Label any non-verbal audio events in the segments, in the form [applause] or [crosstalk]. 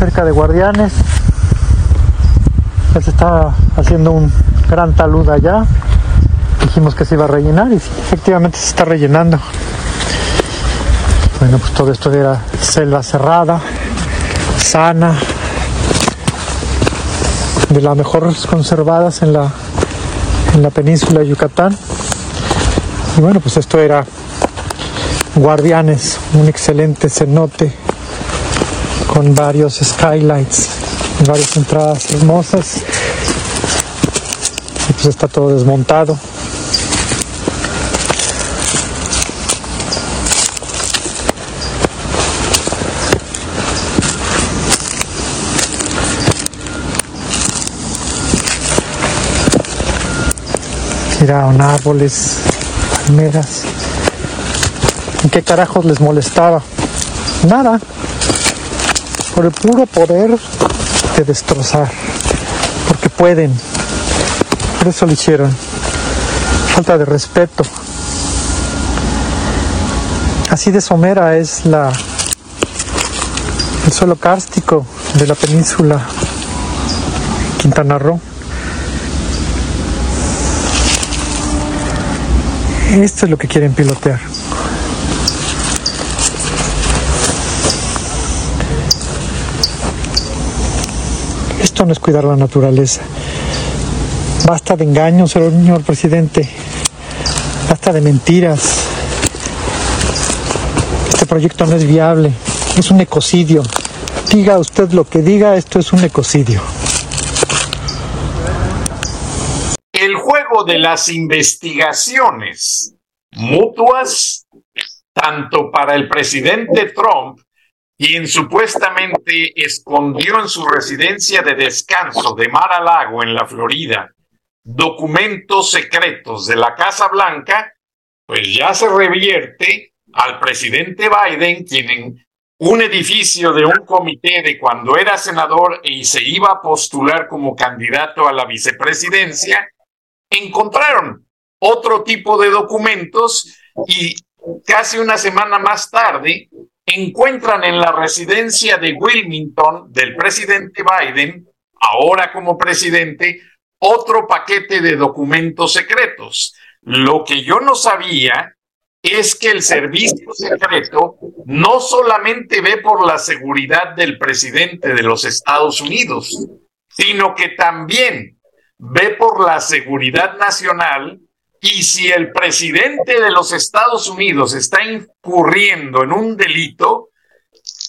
cerca de Guardianes. se está haciendo un gran talud allá. Dijimos que se iba a rellenar y efectivamente se está rellenando. Bueno, pues todo esto era selva cerrada, sana, de las mejores conservadas en la, en la península de Yucatán. Y bueno, pues esto era Guardianes, un excelente cenote con varios skylights, varias entradas hermosas. Y pues está todo desmontado. Tiraron árboles, palmeras. ¿En qué carajos les molestaba? Nada. Por el puro poder de destrozar. Porque pueden. Por eso lo hicieron. Falta de respeto. Así de somera es la el suelo cárstico de la península Quintana Roo. Esto es lo que quieren pilotear. Esto no es cuidar la naturaleza. Basta de engaños, señor presidente. Basta de mentiras. Este proyecto no es viable. Es un ecocidio. Diga usted lo que diga, esto es un ecocidio. El juego de las investigaciones mutuas, tanto para el presidente Trump quien supuestamente escondió en su residencia de descanso de Mar a Lago en la Florida documentos secretos de la Casa Blanca, pues ya se revierte al presidente Biden, quien en un edificio de un comité de cuando era senador y se iba a postular como candidato a la vicepresidencia, encontraron otro tipo de documentos y casi una semana más tarde encuentran en la residencia de Wilmington del presidente Biden, ahora como presidente, otro paquete de documentos secretos. Lo que yo no sabía es que el servicio secreto no solamente ve por la seguridad del presidente de los Estados Unidos, sino que también ve por la seguridad nacional y si el presidente de los Estados Unidos está incurriendo en un delito,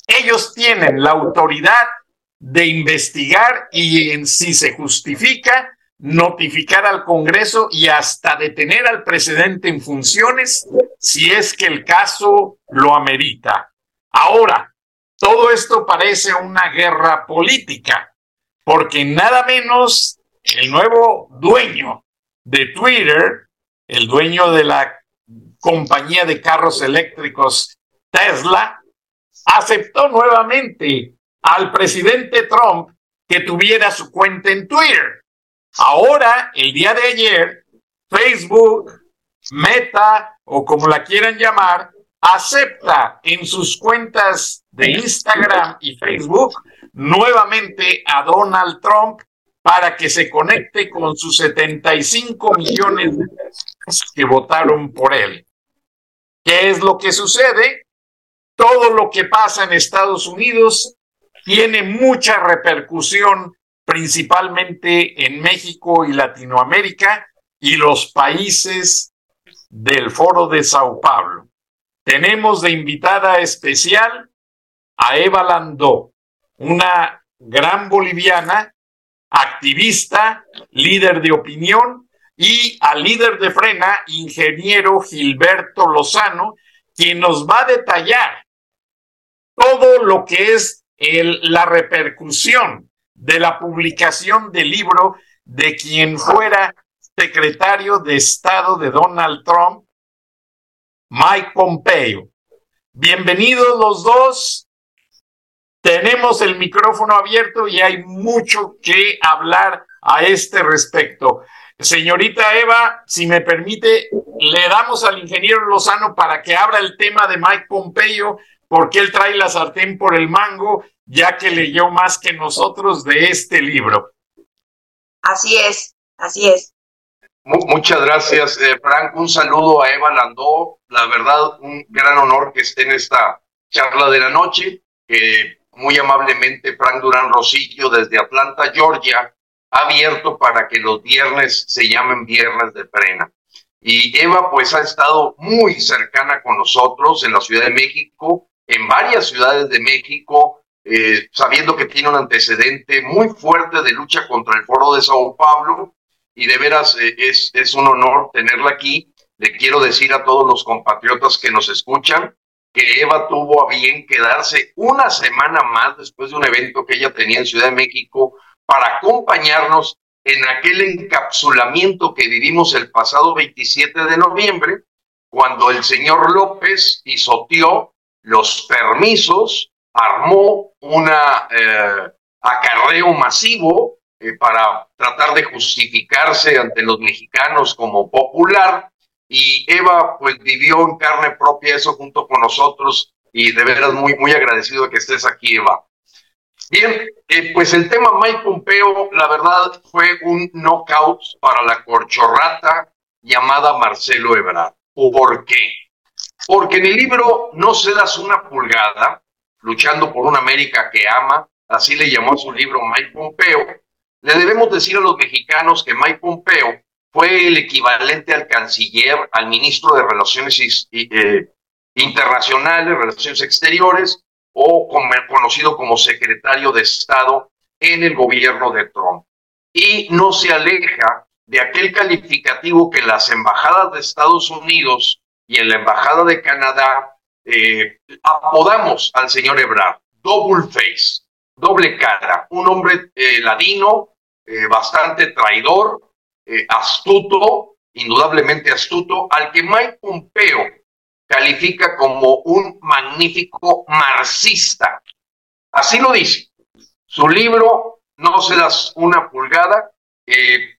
ellos tienen la autoridad de investigar y en si se justifica, notificar al Congreso y hasta detener al presidente en funciones si es que el caso lo amerita. Ahora, todo esto parece una guerra política, porque nada menos el nuevo dueño de Twitter, el dueño de la compañía de carros eléctricos Tesla, aceptó nuevamente al presidente Trump que tuviera su cuenta en Twitter. Ahora, el día de ayer, Facebook, Meta o como la quieran llamar, acepta en sus cuentas de Instagram y Facebook nuevamente a Donald Trump para que se conecte con sus 75 millones de personas que votaron por él. ¿Qué es lo que sucede? Todo lo que pasa en Estados Unidos tiene mucha repercusión principalmente en México y Latinoamérica y los países del Foro de Sao Paulo. Tenemos de invitada especial a Eva Landó, una gran boliviana, activista, líder de opinión, y al líder de Frena, ingeniero Gilberto Lozano, quien nos va a detallar todo lo que es la repercusión de la publicación del libro de quien fuera secretario de Estado de Donald Trump, Mike Pompeo. Bienvenidos los dos. Tenemos el micrófono abierto y hay mucho que hablar a este respecto. Señorita Eva, si me permite, le damos al ingeniero Lozano para que abra el tema de Mike Pompeo, porque él trae la sartén por el mango, ya que leyó más que nosotros de este libro. Así es, así es. Muchas gracias, eh, Frank. Un saludo a Eva Landó. La verdad, un gran honor que esté en esta charla de la noche. Que muy amablemente, Frank Durán Rosillo, desde Atlanta, Georgia, abierto para que los viernes se llamen viernes de frena. Y Eva, pues, ha estado muy cercana con nosotros en la Ciudad de México, en varias ciudades de México, eh, sabiendo que tiene un antecedente muy fuerte de lucha contra el Foro de Sao Paulo y de veras eh, es, es un honor tenerla aquí. Le quiero decir a todos los compatriotas que nos escuchan que Eva tuvo a bien quedarse una semana más después de un evento que ella tenía en Ciudad de México para acompañarnos en aquel encapsulamiento que vivimos el pasado 27 de noviembre, cuando el señor López pisoteó los permisos, armó un eh, acarreo masivo eh, para tratar de justificarse ante los mexicanos como popular y Eva pues vivió en carne propia eso junto con nosotros y de veras muy, muy agradecido de que estés aquí Eva. Bien, eh, pues el tema Mike Pompeo, la verdad, fue un knockout para la corchorrata llamada Marcelo Ebrard. ¿Por qué? Porque en el libro No se das una pulgada, luchando por una América que ama, así le llamó a su libro Mike Pompeo, le debemos decir a los mexicanos que Mike Pompeo fue el equivalente al canciller, al ministro de Relaciones eh, Internacionales, Relaciones Exteriores, o conocido como secretario de Estado en el gobierno de Trump. Y no se aleja de aquel calificativo que las embajadas de Estados Unidos y en la embajada de Canadá eh, apodamos al señor Ebrard, double face, doble cara, un hombre eh, ladino, eh, bastante traidor, astuto, indudablemente astuto, al que Mike Pompeo califica como un magnífico marxista. Así lo dice. Su libro, No se das una pulgada,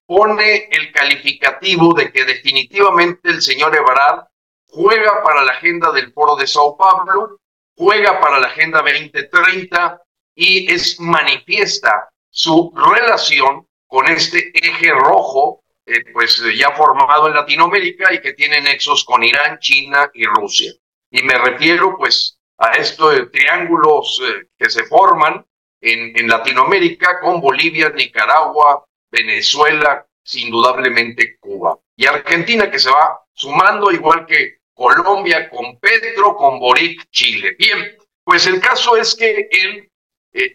pone el calificativo de que definitivamente el señor Ebrard juega para la agenda del Foro de Sao Paulo, juega para la Agenda 2030 y es manifiesta su relación con este eje rojo, eh, pues ya formado en Latinoamérica y que tiene nexos con Irán, China y Rusia. Y me refiero pues a estos triángulos eh, que se forman en, en Latinoamérica con Bolivia, Nicaragua, Venezuela, indudablemente Cuba. Y Argentina que se va sumando igual que Colombia con Petro, con Boric, Chile. Bien, pues el caso es que él eh,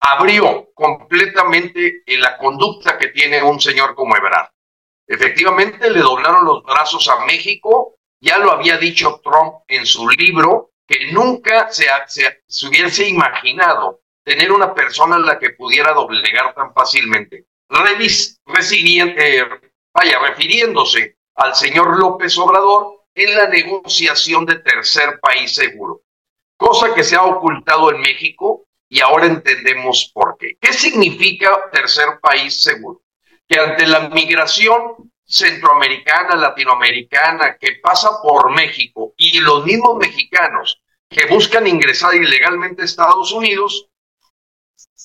abrió completamente la conducta que tiene un señor como Ebrard. Efectivamente, le doblaron los brazos a México, ya lo había dicho Trump en su libro, que nunca se, se, hubiese imaginado tener una persona a la que pudiera doblegar tan fácilmente. Eh, vaya, refiriéndose al señor López Obrador en la negociación de tercer país seguro, cosa que se ha ocultado en México y ahora entendemos por qué. ¿Qué significa tercer país seguro? Que ante la migración centroamericana, latinoamericana, que pasa por México y los mismos mexicanos que buscan ingresar ilegalmente a Estados Unidos,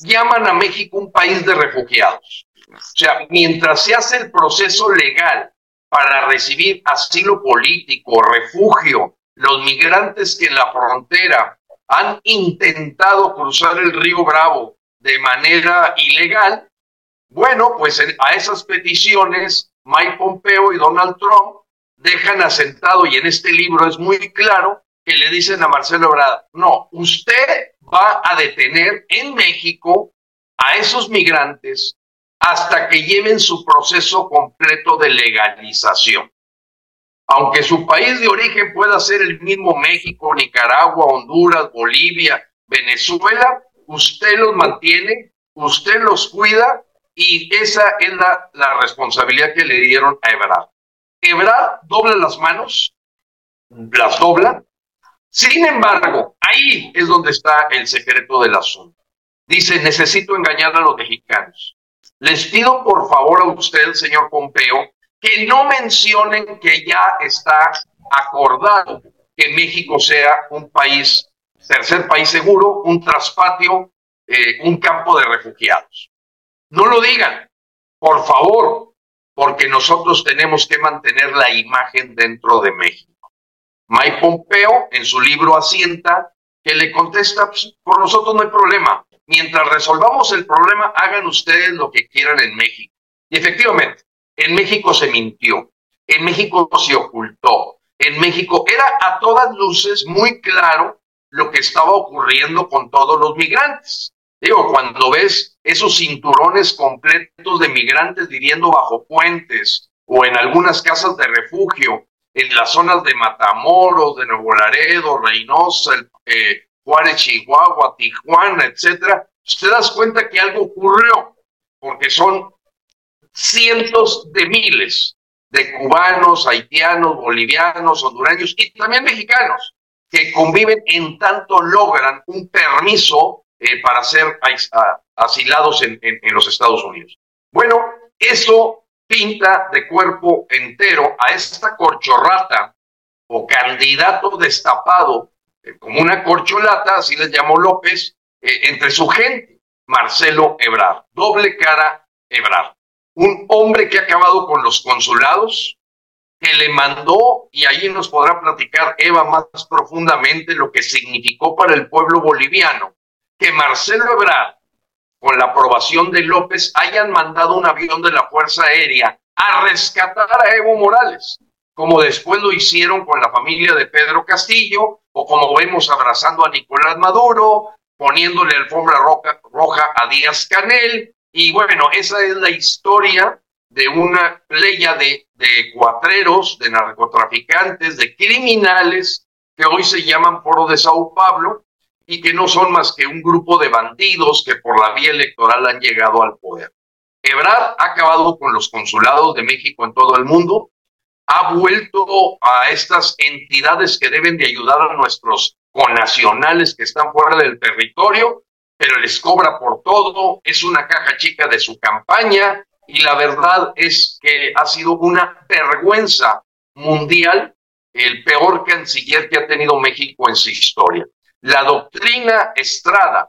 llaman a México un país de refugiados. O sea, mientras se hace el proceso legal para recibir asilo político, refugio, los migrantes que en la frontera han intentado cruzar el río Bravo de manera ilegal, Bueno, pues a esas peticiones, Mike Pompeo y Donald Trump dejan asentado, y en este libro es muy claro, que le dicen a Marcelo Ebrard, no, usted va a detener en México a esos migrantes hasta que lleven su proceso completo de legalización. Aunque su país de origen pueda ser el mismo México, Nicaragua, Honduras, Bolivia, Venezuela, usted los mantiene, usted los cuida y esa es la, responsabilidad que le dieron a Ebrard. Ebrard dobla las manos, las dobla. Sin embargo, ahí es donde está el secreto del asunto. Dice, necesito engañar a los mexicanos. Les pido por favor a usted, señor Pompeo, que no mencionen que ya está acordado que México sea un país, tercer país seguro, un traspatio, eh, un campo de refugiados. No lo digan, por favor, porque nosotros tenemos que mantener la imagen dentro de México. Mike Pompeo en su libro asienta que le contesta, pues, por nosotros no hay problema. Mientras resolvamos el problema, hagan ustedes lo que quieran en México. Y efectivamente, en México se mintió, en México se ocultó, en México era a todas luces muy claro lo que estaba ocurriendo con todos los migrantes. Digo, cuando ves esos cinturones completos de migrantes viviendo bajo puentes o en algunas casas de refugio, en las zonas de Matamoros, de Nuevo Laredo, Reynosa, eh, Juárez, Chihuahua, Tijuana, etcétera, pues te das cuenta que algo ocurrió, porque son cientos de miles de cubanos, haitianos, bolivianos, hondureños y también mexicanos que conviven en tanto logran un permiso eh, para ser asilados en, los Estados Unidos. Bueno, eso pinta de cuerpo entero a esta corchorrata o candidato destapado eh, como una corcholata, así le llamó López, eh, entre su gente, Marcelo Ebrard, doble cara Ebrard, un hombre que ha acabado con los consulados, que le mandó, y ahí nos podrá platicar Eva más profundamente lo que significó para el pueblo boliviano, que Marcelo Ebrard, con la aprobación de López, hayan mandado un avión de la Fuerza Aérea a rescatar a Evo Morales, como después lo hicieron con la familia de Pedro Castillo, o como vemos abrazando a Nicolás Maduro, poniéndole alfombra roja, roja a Díaz Canel. Y bueno, esa es la historia de una playa de, de cuatreros, de narcotraficantes, de criminales que hoy se llaman Foro de Sao Pablo, y que no son más que un grupo de bandidos que por la vía electoral han llegado al poder. Ebrard ha acabado con los consulados de México en todo el mundo, ha vuelto a estas entidades que deben de ayudar a nuestros conacionales que están fuera del territorio, pero les cobra por todo, es una caja chica de su campaña y la verdad es que ha sido una vergüenza mundial, el peor canciller que ha tenido México en su historia. La doctrina Estrada,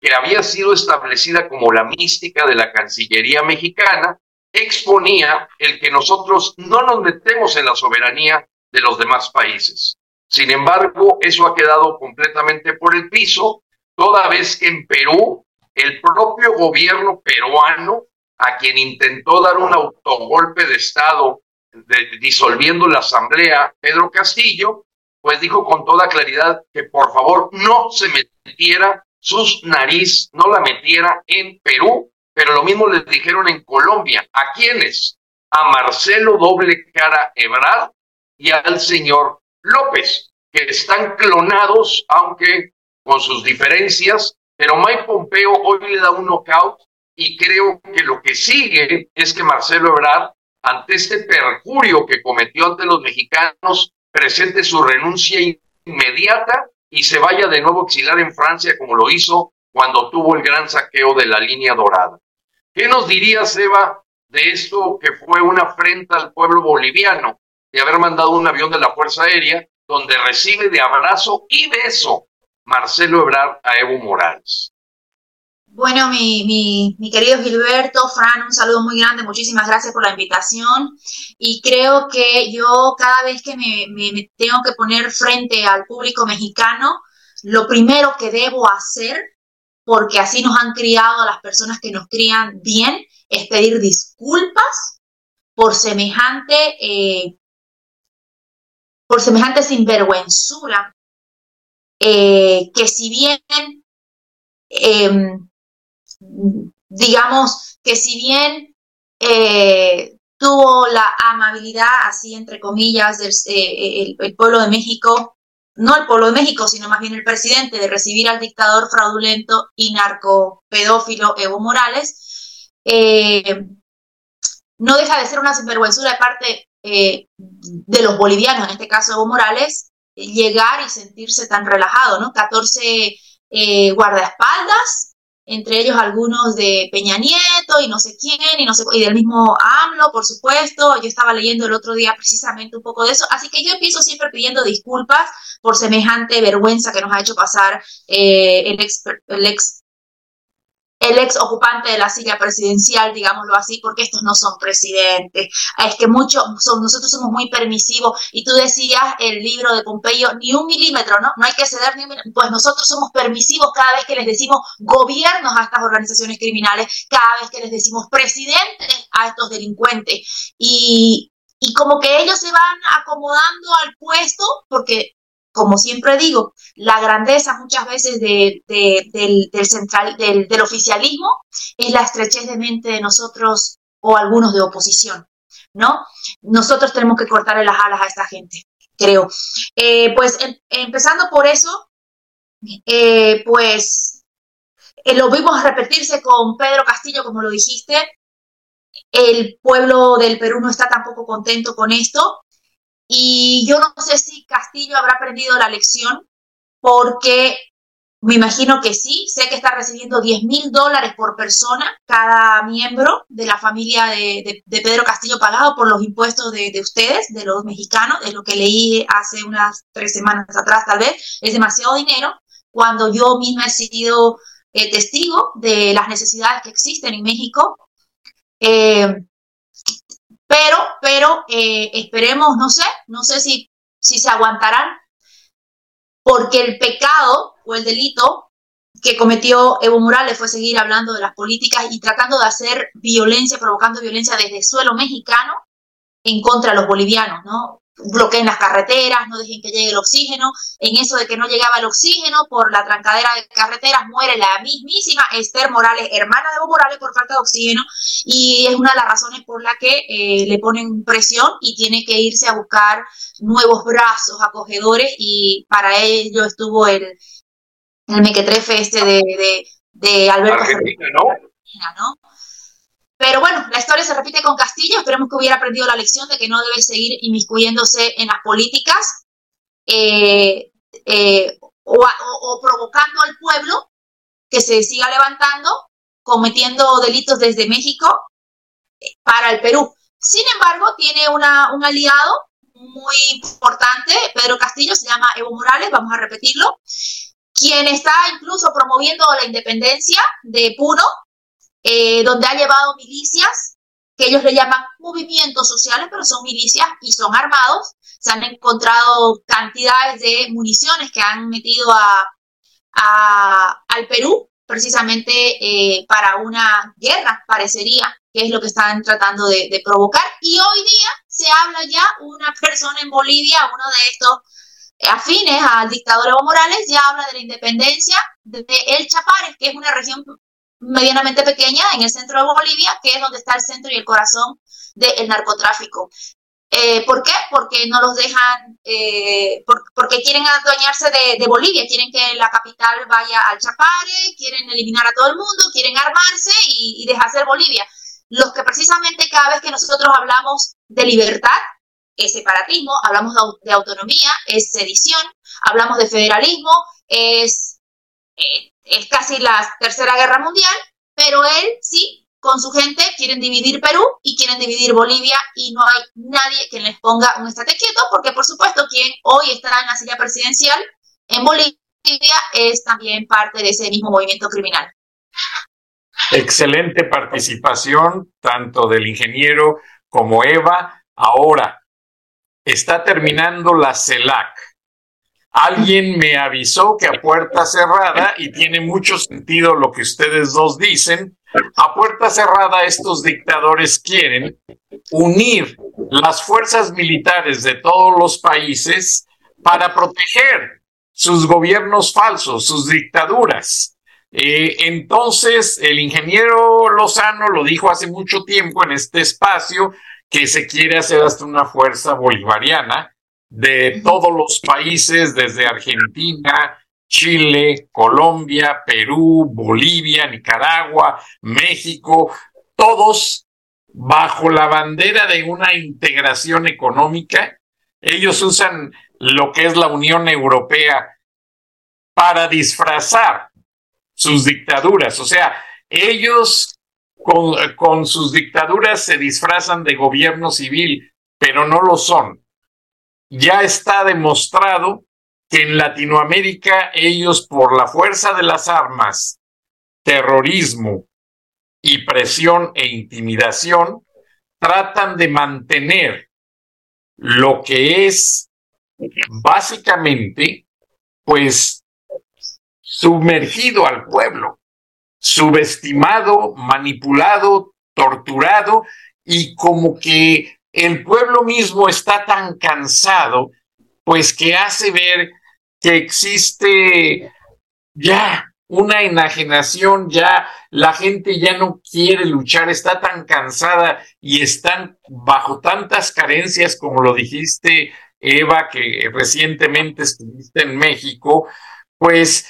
que había sido establecida como la mística de la Cancillería mexicana, exponía el que nosotros no nos metemos en la soberanía de los demás países. Sin embargo, eso ha quedado completamente por el piso, toda vez que en Perú el propio gobierno peruano, a quien intentó dar un autogolpe de Estado disolviendo la Asamblea, Pedro Castillo, pues dijo con toda claridad que por favor no se metiera sus nariz, no la metiera en Perú, pero lo mismo les dijeron en Colombia. ¿A quiénes? A Marcelo Doble Cara Ebrard y al señor López, que están clonados, aunque con sus diferencias, pero Mike Pompeo hoy le da un knockout y creo que lo que sigue es que Marcelo Ebrard, ante este perjurio que cometió ante los mexicanos, presente su renuncia inmediata y se vaya de nuevo a exilar en Francia como lo hizo cuando tuvo el gran saqueo de la línea dorada. ¿Qué nos diría Seba, de esto que fue una afrenta al pueblo boliviano de haber mandado un avión de la Fuerza Aérea donde recibe de abrazo y beso Marcelo Ebrard a Evo Morales? Bueno, mi, mi, querido Gilberto, Fran, un saludo muy grande, muchísimas gracias por la invitación y creo que yo cada vez que me, me, tengo que poner frente al público mexicano, lo primero que debo hacer porque así nos han criado las personas que nos crían bien, es pedir disculpas por semejante, eh, por semejante sinvergüenzura, eh, que si bien, em, digamos, que si bien eh, tuvo la amabilidad, así entre comillas, del el pueblo de México no el pueblo de México, sino más bien el presidente, de recibir al dictador fraudulento y narcopedófilo Evo Morales, eh, no deja de ser una sinvergüenzura de parte eh, de los bolivianos, en este caso Evo Morales, llegar y sentirse tan relajado, ¿no? 14 eh, guardaespaldas entre ellos algunos de Peña Nieto y no sé quién, y, no sé, y del mismo AMLO, por supuesto. Yo estaba leyendo el otro día precisamente un poco de eso, así que yo empiezo siempre pidiendo disculpas por semejante vergüenza que nos ha hecho pasar eh, el, ex, el ex el ex ocupante de la silla presidencial, digámoslo así, porque estos no son presidentes. Es que mucho, son, nosotros somos muy permisivos. Y tú decías el libro de Pompeyo, ni un milímetro, ¿no? No hay que ceder ni un milímetro. Pues nosotros somos permisivos cada vez que les decimos gobiernos a estas organizaciones criminales, cada vez que les decimos presidentes a estos delincuentes. Y, y como que ellos se van acomodando al puesto porque como siempre digo, la grandeza muchas veces del, central, del, oficialismo es la estrechez de mente de nosotros o algunos de oposición, ¿no? Nosotros tenemos que cortarle las alas a esta gente, creo. Eh, pues em, empezando por eso, eh, pues eh, lo vimos repetirse con Pedro Castillo, como lo dijiste. El pueblo del Perú no está tampoco contento con esto. Y yo no sé si Castillo habrá aprendido la lección porque me imagino que sí, sé que está recibiendo 10 mil dólares por persona cada miembro de la familia de, Pedro Castillo pagado por los impuestos de, ustedes, de los mexicanos, es lo que leí hace unas tres semanas atrás tal vez, es demasiado dinero cuando yo misma he sido eh, testigo de las necesidades que existen en México. Eh, pero, pero eh, esperemos, no sé, no sé si, si se aguantarán, porque el pecado o el delito que cometió Evo Morales fue seguir hablando de las políticas y tratando de hacer violencia, provocando violencia desde el suelo mexicano en contra de los bolivianos, ¿no? Bloqueen las carreteras, no dejen que llegue el oxígeno. En eso de que no llegaba el oxígeno por la trancadera de carreteras, muere la mismísima Esther Morales, hermana de Evo Morales, por falta de oxígeno. Y es una de las razones por la que eh, le ponen presión y tiene que irse a buscar nuevos brazos acogedores. Y para ello estuvo el, el mequetrefe este de, de, de Alberto Argentina, ¿no? Pero bueno, la historia se repite con Castillo. Esperemos que hubiera aprendido la lección de que no debe seguir inmiscuyéndose en las políticas eh, eh, o, provocando al pueblo que se siga levantando, cometiendo delitos desde México eh, para el Perú. Sin embargo, tiene una, un aliado muy importante, Pedro Castillo, se llama Evo Morales, vamos a repetirlo, quien está incluso promoviendo la independencia de Puno, eh, donde ha llevado milicias, que ellos le llaman movimientos sociales, pero son milicias y son armados. Se han encontrado cantidades de municiones que han metido a, al Perú precisamente eh, para una guerra, parecería, que es lo que están tratando de, provocar. Y hoy día se habla ya, una persona en Bolivia, uno de estos afines al dictador Evo Morales, ya habla de la independencia de El Chapare, que es una región medianamente pequeña en el centro de Bolivia, que es donde está el centro y el corazón del narcotráfico. Eh, ¿Por qué? Porque no los dejan, eh, porque quieren adueñarse de, Bolivia, quieren que la capital vaya al Chapare, quieren eliminar a todo el mundo, quieren armarse y, y deshacer Bolivia. Los que precisamente cada vez que nosotros hablamos de libertad, es separatismo, hablamos de, autonomía, es sedición, hablamos de federalismo, es eh, es casi la tercera guerra mundial, pero él sí, con su gente, quieren dividir Perú y quieren dividir Bolivia y no hay nadie que les ponga un estate quieto, porque por supuesto quien hoy está en la silla presidencial en Bolivia es también parte de ese mismo movimiento criminal. Excelente participación, tanto del ingeniero como Eva. Ahora, está terminando la CELAC Alguien me avisó que a puerta cerrada, y tiene mucho sentido lo que ustedes dos dicen, a puerta cerrada estos dictadores quieren unir las fuerzas militares de todos los países para proteger sus gobiernos falsos, sus dictaduras. Eh, entonces, el ingeniero Lozano lo dijo hace mucho tiempo en este espacio que se quiere hacer hasta una fuerza bolivariana de todos los países, desde Argentina, Chile, Colombia, Perú, Bolivia, Nicaragua, México, todos bajo la bandera de una integración económica. Ellos usan lo que es la Unión Europea para disfrazar sus dictaduras. O sea, ellos con, con sus dictaduras se disfrazan de gobierno civil, pero no lo son ya está demostrado que en Latinoamérica ellos por la fuerza de las armas, terrorismo y presión e intimidación tratan de mantener lo que es básicamente pues sumergido al pueblo, subestimado, manipulado, torturado y como que el pueblo mismo está tan cansado, pues que hace ver que existe ya una enajenación, ya la gente ya no quiere luchar, está tan cansada y están bajo tantas carencias como lo dijiste, Eva, que recientemente estuviste en México, pues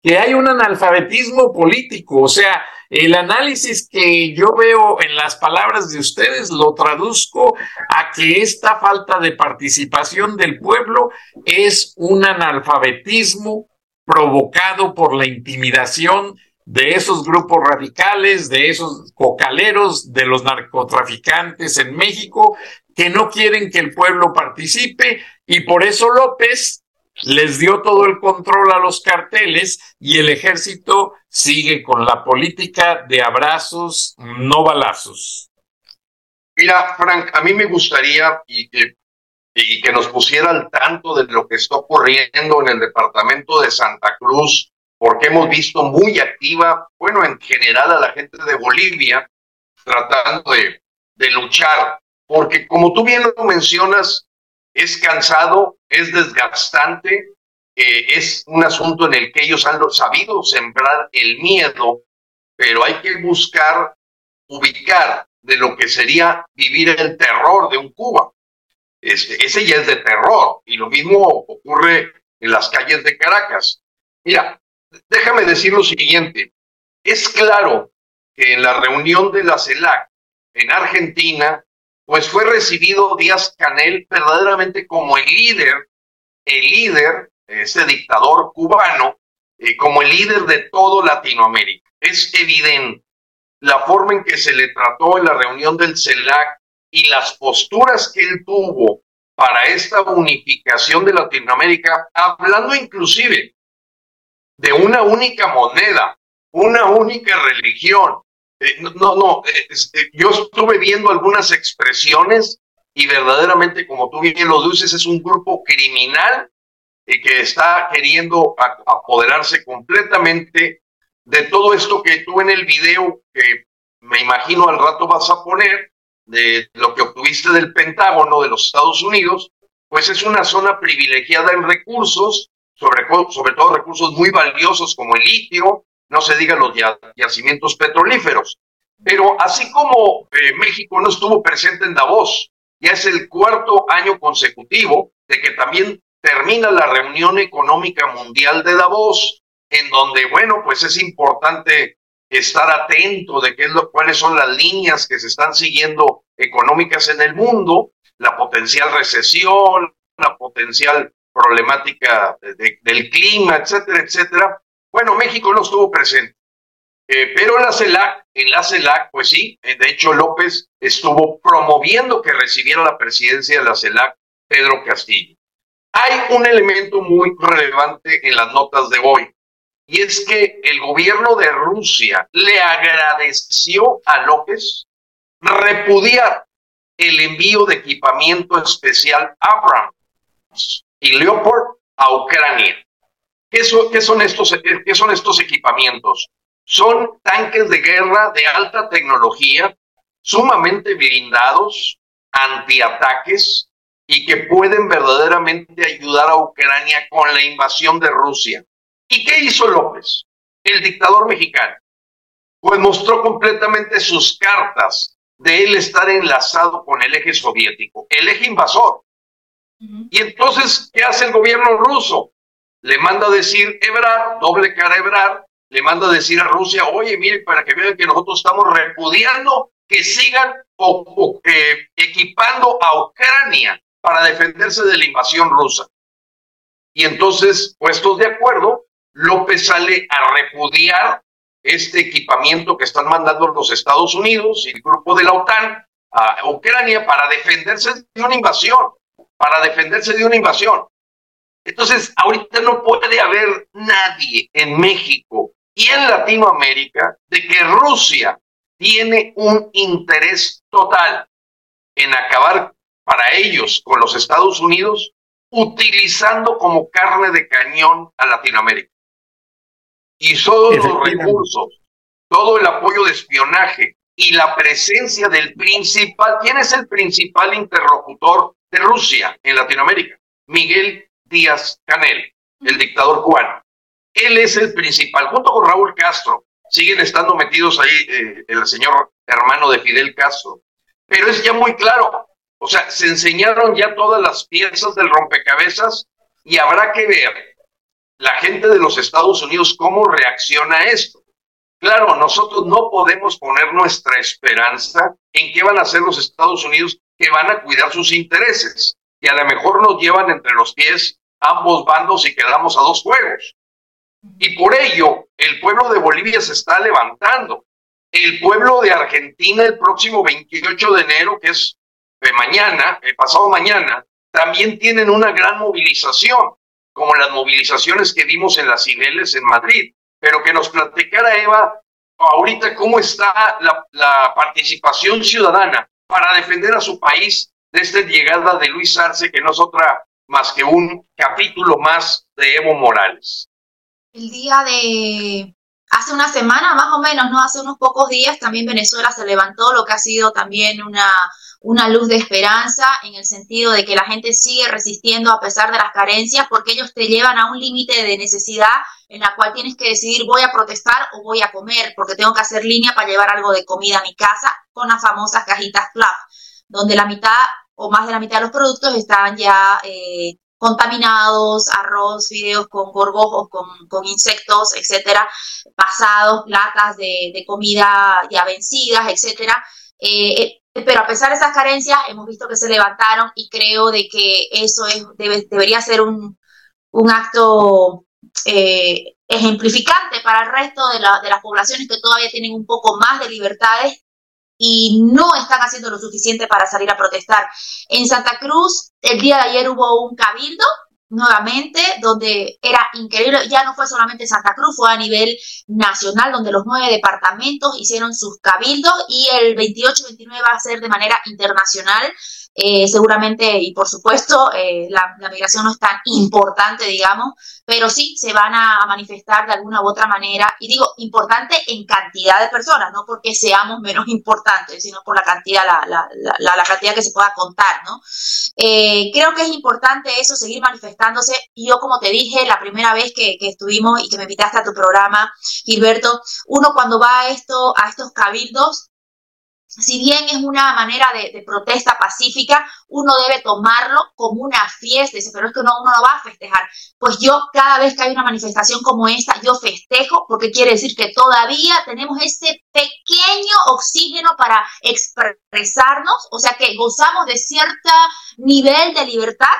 que hay un analfabetismo político, o sea, el análisis que yo veo en las palabras de ustedes lo traduzco a que esta falta de participación del pueblo es un analfabetismo provocado por la intimidación de esos grupos radicales, de esos cocaleros, de los narcotraficantes en México, que no quieren que el pueblo participe. Y por eso López les dio todo el control a los carteles y el ejército sigue con la política de abrazos, no balazos. Mira, Frank, a mí me gustaría y que, nos pusiera al tanto de lo que está ocurriendo en el departamento de Santa Cruz, porque hemos visto muy activa, bueno, en general a la gente de Bolivia, tratando de, de luchar, porque como tú bien lo mencionas, es cansado, es desgastante, eh, es un asunto en el que ellos han sabido sembrar el miedo, pero hay que buscar ubicar de lo que sería vivir el terror de un Cuba. Este, ese ya es de terror y lo mismo ocurre en las calles de Caracas. Mira, déjame decir lo siguiente. Es claro que en la reunión de la CELAC en Argentina pues fue recibido Díaz Canel verdaderamente como el líder, el líder, ese dictador cubano, eh, como el líder de todo Latinoamérica. Es evidente la forma en que se le trató en la reunión del CELAC y las posturas que él tuvo para esta unificación de Latinoamérica, hablando inclusive de una única moneda, una única religión, eh, no, no, eh, este, yo estuve viendo algunas expresiones y verdaderamente, como tú bien lo dices, es un grupo criminal eh, que está queriendo apoderarse completamente de todo esto que tú en el video, que me imagino al rato vas a poner, de lo que obtuviste del Pentágono de los Estados Unidos, pues es una zona privilegiada en recursos, sobre, sobre todo recursos muy valiosos como el litio, no se diga los yacimientos petrolíferos. Pero así como eh, México no estuvo presente en Davos, ya es el cuarto año consecutivo de que también termina la reunión económica mundial de Davos, en donde, bueno, pues es importante estar atento de qué es lo, cuáles son las líneas que se están siguiendo económicas en el mundo, la potencial recesión, la potencial problemática del clima, etcétera, etcétera. Bueno, México no estuvo presente, eh, pero la CELAC, en la CELAC, pues sí, eh, de hecho López estuvo promoviendo que recibiera la presidencia de la CELAC Pedro Castillo. Hay un elemento muy relevante en las notas de hoy, y es que el gobierno de Rusia le agradeció a López repudiar el envío de equipamiento especial Abrams y Leopard a Ucrania. ¿Qué son, qué son, estos, qué son estos equipamientos? Son tanques de guerra de alta tecnología, sumamente blindados, antiataques y que pueden verdaderamente ayudar a Ucrania con la invasión de Rusia. ¿Y qué hizo López, el dictador mexicano? Pues mostró completamente sus cartas de él estar enlazado con el eje soviético, el eje invasor. Y entonces, ¿qué hace el gobierno ruso? Le manda a decir Ebrard, doble cara Ebrard, le manda a decir a Rusia, oye, mire, para que vean que nosotros estamos repudiando que sigan o, equipando a Ucrania para defenderse de la invasión rusa. Y entonces, puestos de acuerdo, López sale a repudiar este equipamiento que están mandando los Estados Unidos y el grupo de la OTAN a Ucrania para defenderse de una invasión, para defenderse de una invasión. Entonces, ahorita no puede haber nadie en México y en Latinoamérica de que Rusia tiene un interés total en acabar para ellos con los Estados Unidos, utilizando como carne de cañón a Latinoamérica. Y todos los recursos, todo el apoyo de espionaje y la presencia del principal, ¿quién es el principal interlocutor de Rusia en Latinoamérica? Miguel Díaz Canel, el dictador cubano. Él es el principal, junto con Raúl Castro, siguen estando metidos ahí eh, el señor hermano de Fidel Castro. Pero es ya muy claro, o sea, se enseñaron ya todas las piezas del rompecabezas y habrá que ver la gente de los Estados Unidos cómo reacciona a esto. Claro, nosotros no podemos poner nuestra esperanza en qué van a hacer los Estados Unidos que van a cuidar sus intereses y a lo mejor nos llevan entre los pies ambos bandos y quedamos a dos juegos. Y por ello, el pueblo de Bolivia se está levantando. El pueblo de Argentina el próximo 28 de enero, que es de mañana, pasado mañana, también tienen una gran movilización, como las movilizaciones que vimos en las Cibeles en Madrid. Pero que nos platicara Eva ahorita cómo está la, la participación ciudadana para defender a su país de esta llegada de Luis Arce, que no es otra más que un capítulo más de Evo Morales el día de hace una semana más o menos, ¿no? Hace unos pocos días también Venezuela se levantó, lo que ha sido también una, una luz de esperanza en el sentido de que la gente sigue resistiendo a pesar de las carencias porque ellos te llevan a un límite de necesidad en la cual tienes que decidir voy a protestar o voy a comer porque tengo que hacer línea para llevar algo de comida a mi casa con las famosas cajitas club, donde la mitad o más de la mitad de los productos están ya eh, contaminados, arroz, fideos con gorgojos, con, con insectos, etcétera, pasados, latas de, de comida ya vencidas, etcétera. Eh, eh, pero a pesar de esas carencias, hemos visto que se levantaron y creo de que eso es, debería ser un, un acto ejemplificante para el resto de, la, de las poblaciones que todavía tienen un poco más de libertades y no están haciendo lo suficiente para salir a protestar. En Santa Cruz, el día de ayer hubo un cabildo nuevamente, donde era increíble, ya no fue solamente Santa Cruz, fue a nivel nacional, donde los nueve departamentos hicieron sus cabildos y el 28-29 va a ser de manera internacional eh, seguramente, y por supuesto, eh, la, migración no es tan importante, digamos, pero sí se van a manifestar de alguna u otra manera, y digo importante en cantidad de personas, no porque seamos menos importantes, sino por la cantidad, la, la, cantidad que se pueda contar, ¿no? Eh, creo que es importante eso, seguir manifestándose. Yo, como te dije, la primera vez que, que estuvimos y que me invitaste a tu programa, Gilberto, uno cuando va a, esto, a estos cabildos, si bien es una manera de, protesta pacífica, uno debe tomarlo como una fiesta, pero es que uno, uno no va a festejar. Pues yo cada vez que hay una manifestación como esta, yo festejo porque quiere decir que todavía tenemos ese pequeño oxígeno para expresarnos, o sea que gozamos de cierto nivel de libertad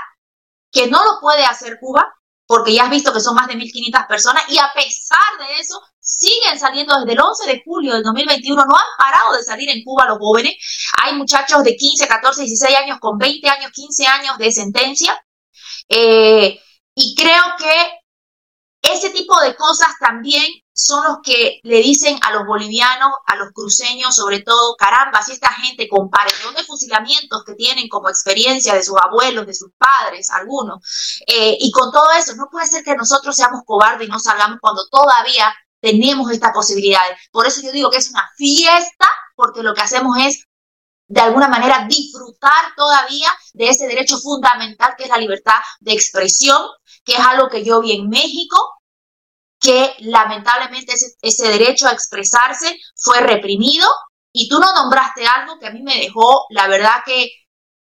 que no lo puede hacer Cuba, porque ya has visto que son más de 1.500 personas y a pesar de eso siguen saliendo desde el 11 de julio del 2021, no han parado de salir en Cuba los jóvenes. Hay muchachos de 15, 14, 16 años con 20 años, 15 años de sentencia. Eh, y creo que ese tipo de cosas también son los que le dicen a los bolivianos, a los cruceños, sobre todo, caramba, si esta gente con paredón de fusilamientos que tienen como experiencia de sus abuelos, de sus padres, algunos, eh, y con todo eso, no puede ser que nosotros seamos cobardes y no salgamos cuando todavía tenemos esta posibilidad. Por eso yo digo que es una fiesta, porque lo que hacemos es de alguna manera disfrutar todavía de ese derecho fundamental que es la libertad de expresión, que es algo que yo vi en México, que lamentablemente ese, derecho a expresarse fue reprimido. Y tú no nombraste algo que a mí me dejó, la verdad que,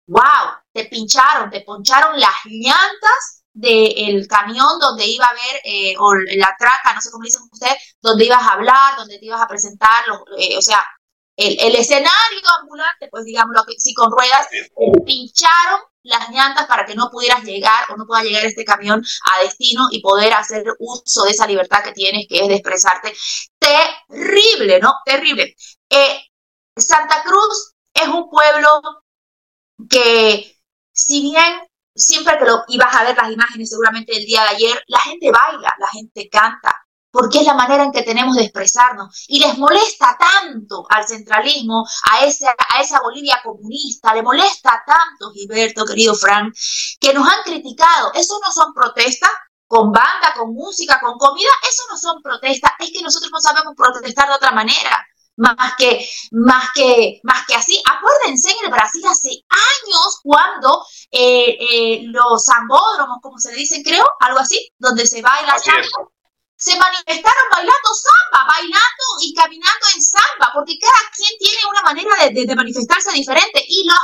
wow, te pincharon, te poncharon las llantas del camión donde iba a ver, eh, o la traca, no sé cómo dicen ustedes, donde ibas a hablar, donde te ibas a presentar, eh, o sea, el, escenario ambulante, pues digámoslo así, con ruedas, pincharon las llantas para que no pudieras llegar o no pueda llegar este camión a destino y poder hacer uso de esa libertad que tienes, que es de expresarte. Terrible, ¿no? Terrible. Eh, Santa Cruz es un pueblo que, si bien siempre que lo ibas a ver las imágenes seguramente el día de ayer, la gente baila, la gente canta, porque es la manera en que tenemos de expresarnos. Y les molesta tanto al centralismo, a, ese, a esa Bolivia comunista, le molesta tanto, Gilberto, querido Frank, que nos han criticado. Eso no son protestas con banda, con música, con comida, eso no son protestas, es que nosotros no sabemos protestar de otra manera. Más que, más que, más que así. Acuérdense en el Brasil hace años cuando eh, eh, los zambódromos, como se le dicen, creo, algo así, donde se baila samba, se manifestaron bailando samba, bailando y caminando en samba, porque cada quien tiene una manera de, manifestarse diferente. Y la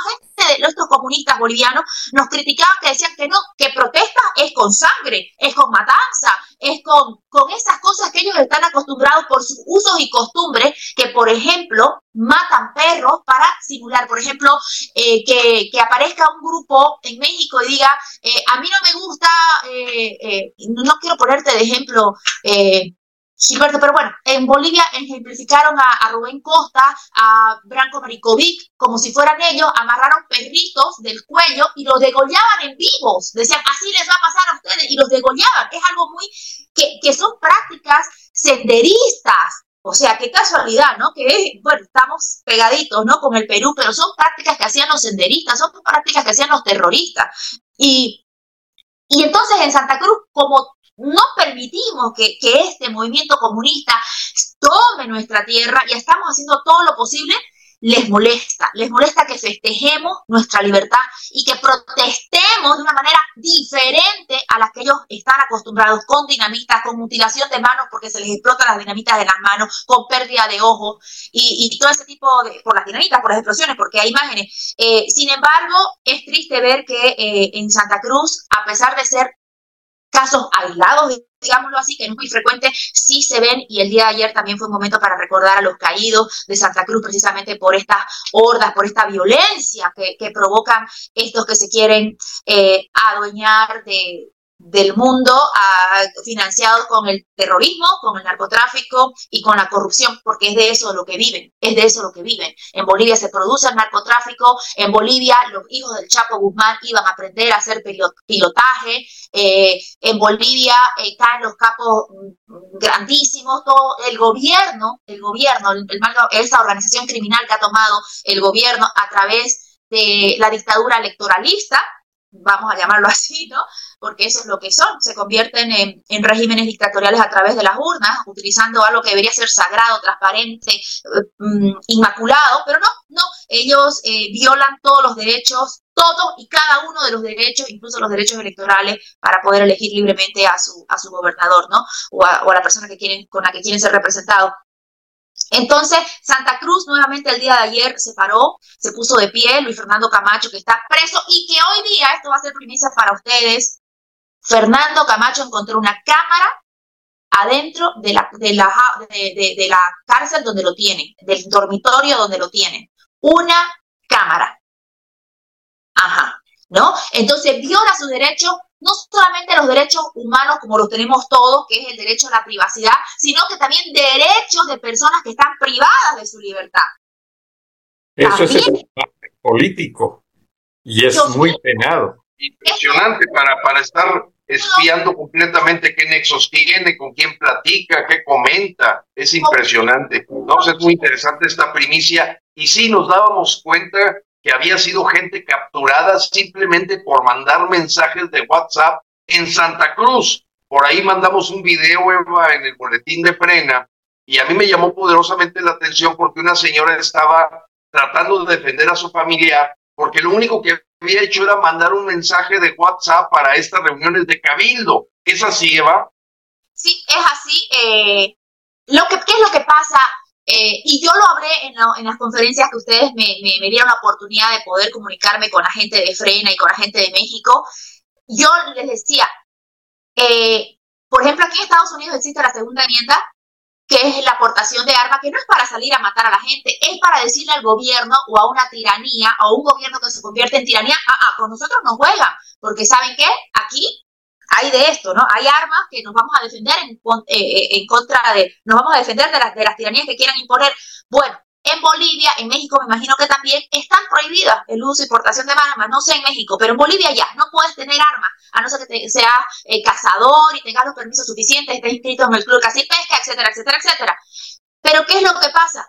de estos comunistas bolivianos nos criticaban que decían que no, que protesta es con sangre, es con matanza, es con, con esas cosas que ellos están acostumbrados por sus usos y costumbres, que por ejemplo matan perros para simular, por ejemplo, eh, que, que, aparezca un grupo en México y diga, eh, a mí no me gusta, eh, no quiero ponerte de ejemplo, Gilberto, pero bueno, en Bolivia ejemplificaron a, Rubén Costa, a Branco Maricovic, como si fueran ellos, amarraron perritos del cuello y los degollaban en vivos. Decían, así les va a pasar a ustedes, y los degollaban. Es algo muy, que, que son prácticas senderistas, o sea, qué casualidad, ¿no? Que, bueno, estamos pegaditos, ¿no? Con el Perú, pero son prácticas que hacían los senderistas, son prácticas que hacían los terroristas. Y, y entonces en Santa Cruz, como no permitimos que, este movimiento comunista tome nuestra tierra y estamos haciendo todo lo posible les molesta, les molesta que festejemos nuestra libertad y que protestemos de una manera diferente a la que ellos están acostumbrados, con dinamitas, con mutilación de manos porque se les explota las dinamitas de las manos, con pérdida de ojos y, todo ese tipo de, por las dinamitas, por las explosiones, porque hay imágenes. Eh, sin embargo, es triste ver que eh, en Santa Cruz, a pesar de ser casos aislados, digámoslo así, que es muy frecuente, sí se ven y el día de ayer también fue un momento para recordar a los caídos de Santa Cruz precisamente por estas hordas, por esta violencia que, provocan estos que se quieren eh, adueñar de, del mundo financiados con el terrorismo, con el narcotráfico y con la corrupción, porque es de eso lo que viven, es de eso lo que viven. En Bolivia se produce el narcotráfico, en Bolivia los hijos del Chapo Guzmán iban a aprender a hacer pilotaje, eh, en Bolivia eh, caen los capos mm, grandísimos, todo el gobierno, el gobierno, esa organización criminal que ha tomado el gobierno a través de la dictadura electoralista, vamos a llamarlo [laughs] así, ¿no? Porque eso es lo que son, se convierten en, regímenes dictatoriales a través de las urnas, utilizando algo que debería ser sagrado, transparente, mm, inmaculado, pero no, no, ellos eh, violan todos los derechos, todos y cada uno de los derechos, incluso los derechos electorales, para poder elegir libremente a su, a su gobernador, ¿no? O a, o a la persona que quieren, con la que quieren ser representados. Entonces, Santa Cruz nuevamente el día de ayer se paró, se puso de pie, Luis Fernando Camacho, que está preso y que hoy día, esto va a ser primicia para ustedes, Fernando Camacho encontró una cámara adentro de la, de la, de, la cárcel donde lo tienen, del dormitorio donde lo tienen. Una cámara. Ajá. ¿No? Entonces viola su derecho no solamente los derechos humanos como los tenemos todos, que es el derecho a la privacidad, sino que también derechos de personas que están privadas de su libertad. Eso es el político y es muy penado. Impresionante para, para estar espiando completamente qué nexos tiene, con quién platica, qué comenta. Es impresionante. No, es muy interesante esta primicia. Y sí, nos dábamos cuenta que había sido gente capturada simplemente por mandar mensajes de WhatsApp en Santa Cruz. Por ahí mandamos un video, Eva, en el boletín de Prena, y a mí me llamó poderosamente la atención porque una señora estaba tratando de defender a su familia, porque lo único que había hecho era mandar un mensaje de WhatsApp para estas reuniones de cabildo. ¿Es así, Eva? Sí, es así. Eh, lo que, ¿Qué es lo que pasa? Eh, y yo lo hablé en, en, las conferencias que ustedes me, me, dieron la oportunidad de poder comunicarme con la gente de Frena y con la gente de México. Yo les decía, eh, por ejemplo, aquí en Estados Unidos existe la segunda enmienda que es la aportación de armas, que no es para salir a matar a la gente, es para decirle al gobierno o a una tiranía, o a un gobierno que se convierte en tiranía, ah, ah, con nosotros nos juegan, porque ¿saben qué? Aquí hay de esto, ¿no? Hay armas que nos vamos a defender en, eh, eh, en contra de, nos vamos a defender de, las tiranías que quieran imponer. Bueno, en Bolivia, en México me imagino que también están prohibidas el uso y portación de armas, no sé en México, pero en Bolivia ya no puedes tener armas, a no ser que seas eh, cazador y tengas los permisos suficientes, estés inscrito en el club casi pesca, etcétera, etcétera, etcétera. Pero ¿qué es lo que pasa?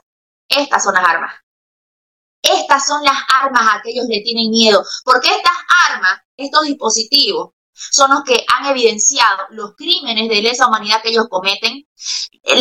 Estas son las armas. Estas son las armas a que ellos le tienen miedo, porque estas armas, estos dispositivos, son los que han evidenciado los crímenes de lesa humanidad que ellos cometen,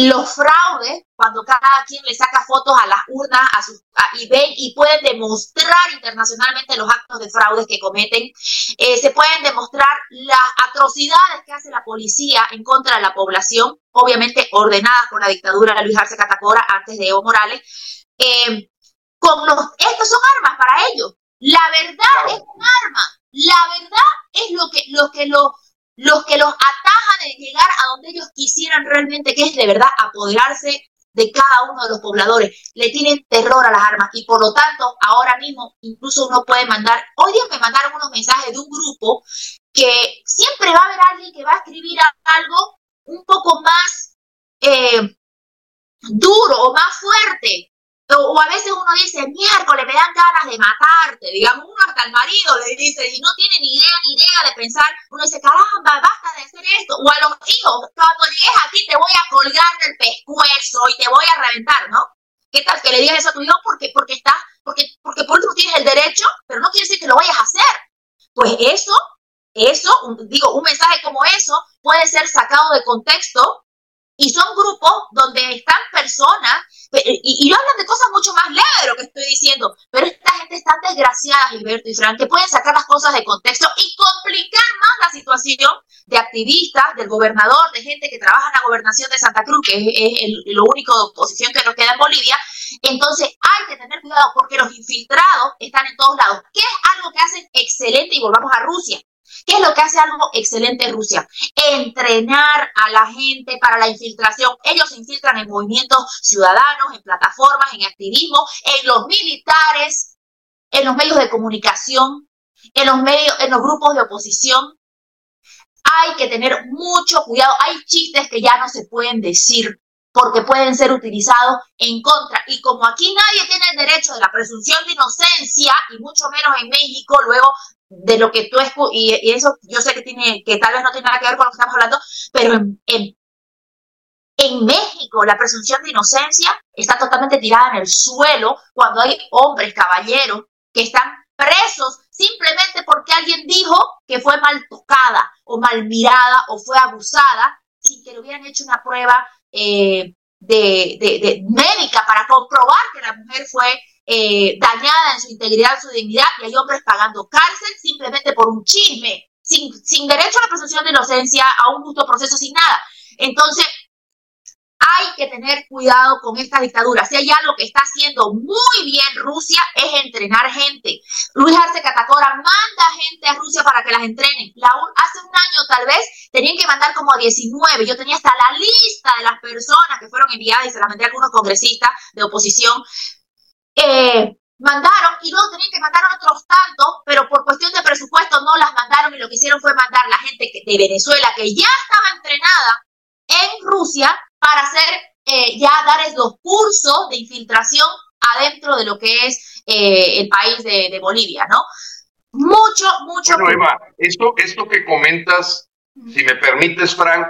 los fraudes, cuando cada quien le saca fotos a las urnas a sus, y ven y pueden demostrar internacionalmente los actos de fraudes que cometen, eh, se pueden demostrar las atrocidades que hace la policía en contra de la población, obviamente ordenadas por la dictadura de Luis Arce Catacora antes de Evo Morales. Eh, con los, estos son armas para ellos. La verdad es un arma la verdad es lo que, lo que lo, los que los ataja de llegar a donde ellos quisieran realmente, que es de verdad apoderarse de cada uno de los pobladores. Le tienen terror a las armas y por lo tanto ahora mismo incluso uno puede mandar, hoy día me mandaron unos mensajes de un grupo que siempre va a haber alguien que va a escribir algo un poco más eh, duro o más fuerte o, a veces uno dice, miércoles, me dan ganas de matarte. Digamos, uno hasta el marido le dice, y no tiene ni idea, ni idea de pensar. Uno dice, caramba, basta de hacer esto. O a los hijos, cuando llegues aquí te voy a colgar del pescuezo y te voy a reventar, ¿no? ¿Qué tal que le digas eso a tu hijo? Porque, porque estás, porque, porque por último tienes el derecho, pero no quiere decir que lo vayas a hacer. Pues eso, eso, digo, un mensaje como eso puede ser sacado de contexto y son grupos donde están personas y, y, hablan de cosas mucho más leves de lo que estoy diciendo, pero esta gente está desgraciada, Gilberto y Fran, que pueden sacar las cosas de contexto y complicar más la situación de activistas, del gobernador, de gente que trabaja en la gobernación de Santa Cruz, que es, es lo único de oposición que nos queda en Bolivia. Entonces hay que tener cuidado porque los infiltrados están en todos lados, que es algo que hacen excelente y volvamos a Rusia. ¿Qué es lo que hace algo excelente en Rusia? Entrenar a la gente para la infiltración. Ellos se infiltran en movimientos ciudadanos, en plataformas, en activismo, en los militares, en los medios de comunicación, en los medios, en los grupos de oposición. Hay que tener mucho cuidado. Hay chistes que ya no se pueden decir porque pueden ser utilizados en contra. Y como aquí nadie tiene el derecho de la presunción de inocencia, y mucho menos en México, luego de lo que tú y, y eso yo sé que tiene que tal vez no tiene nada que ver con lo que estamos hablando, pero en, en, en México la presunción de inocencia está totalmente tirada en el suelo cuando hay hombres, caballeros, que están presos simplemente porque alguien dijo que fue mal tocada o mal mirada o fue abusada sin que le hubieran hecho una prueba eh, de, de, de médica para comprobar que la mujer fue eh, dañada en su integridad, en su dignidad, y hay hombres pagando cárcel simplemente por un chisme, sin, sin derecho a la presunción de inocencia, a un justo proceso, sin nada. Entonces, hay que tener cuidado con esta dictadura. Si hay algo que está haciendo muy bien Rusia es entrenar gente. Luis Arce Catacora manda gente a Rusia para que las entrenen. La, hace un año tal vez tenían que mandar como a 19. Yo tenía hasta la lista de las personas que fueron enviadas y se las mandé a algunos congresistas de oposición eh, mandaron y luego tenían que mandar otros tantos, pero por cuestión de presupuesto no las mandaron y lo que hicieron fue mandar la gente de Venezuela que ya estaba entrenada en Rusia para hacer, eh, ya dar los cursos de infiltración adentro de lo que es eh, el país de, Bolivia, ¿no? Mucho, mucho. Bueno, Eva, esto, esto que comentas si me permites, Frank,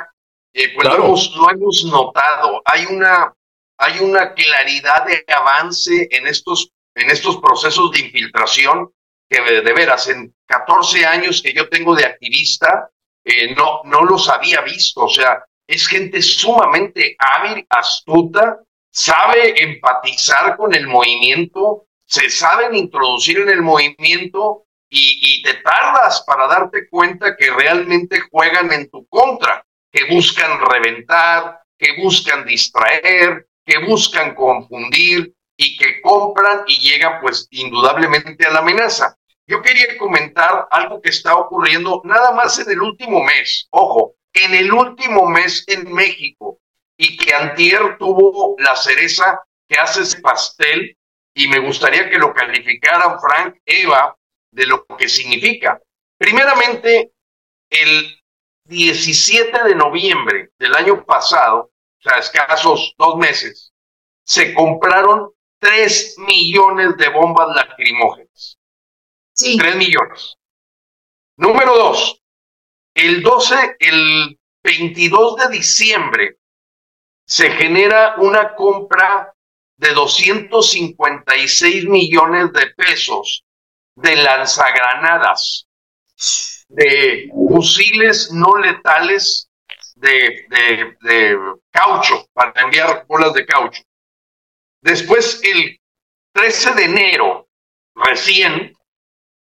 eh, pues lo, hemos, lo hemos notado. Hay una, hay una claridad de avance en estos, en estos procesos de infiltración que de, veras, en 14 años que yo tengo de activista, eh, no, no los había visto. O sea, es gente sumamente hábil, astuta, sabe empatizar con el movimiento, se saben introducir en el movimiento y, te tardas para darte cuenta que realmente juegan en tu contra, que buscan reventar, que buscan distraer, que buscan confundir y que compran y llegan pues indudablemente a la amenaza. Yo quería comentar algo que está ocurriendo nada más en el último mes, ojo, en el último mes en México y que Antier tuvo la cereza que hace ese pastel y me gustaría que lo calificaran Frank, Eva, de lo que significa. Primeramente, el 17 de noviembre del año pasado, o sea, escasos dos meses, se compraron 3 millones de bombas lacrimógenas. Sí. 3 millones. Número dos, el 12, el 22 de diciembre se genera una compra de 256 millones de pesos de lanzagranadas, de fusiles no letales de, caucho, para enviar bolas de caucho. Después, el 13 de enero, recién,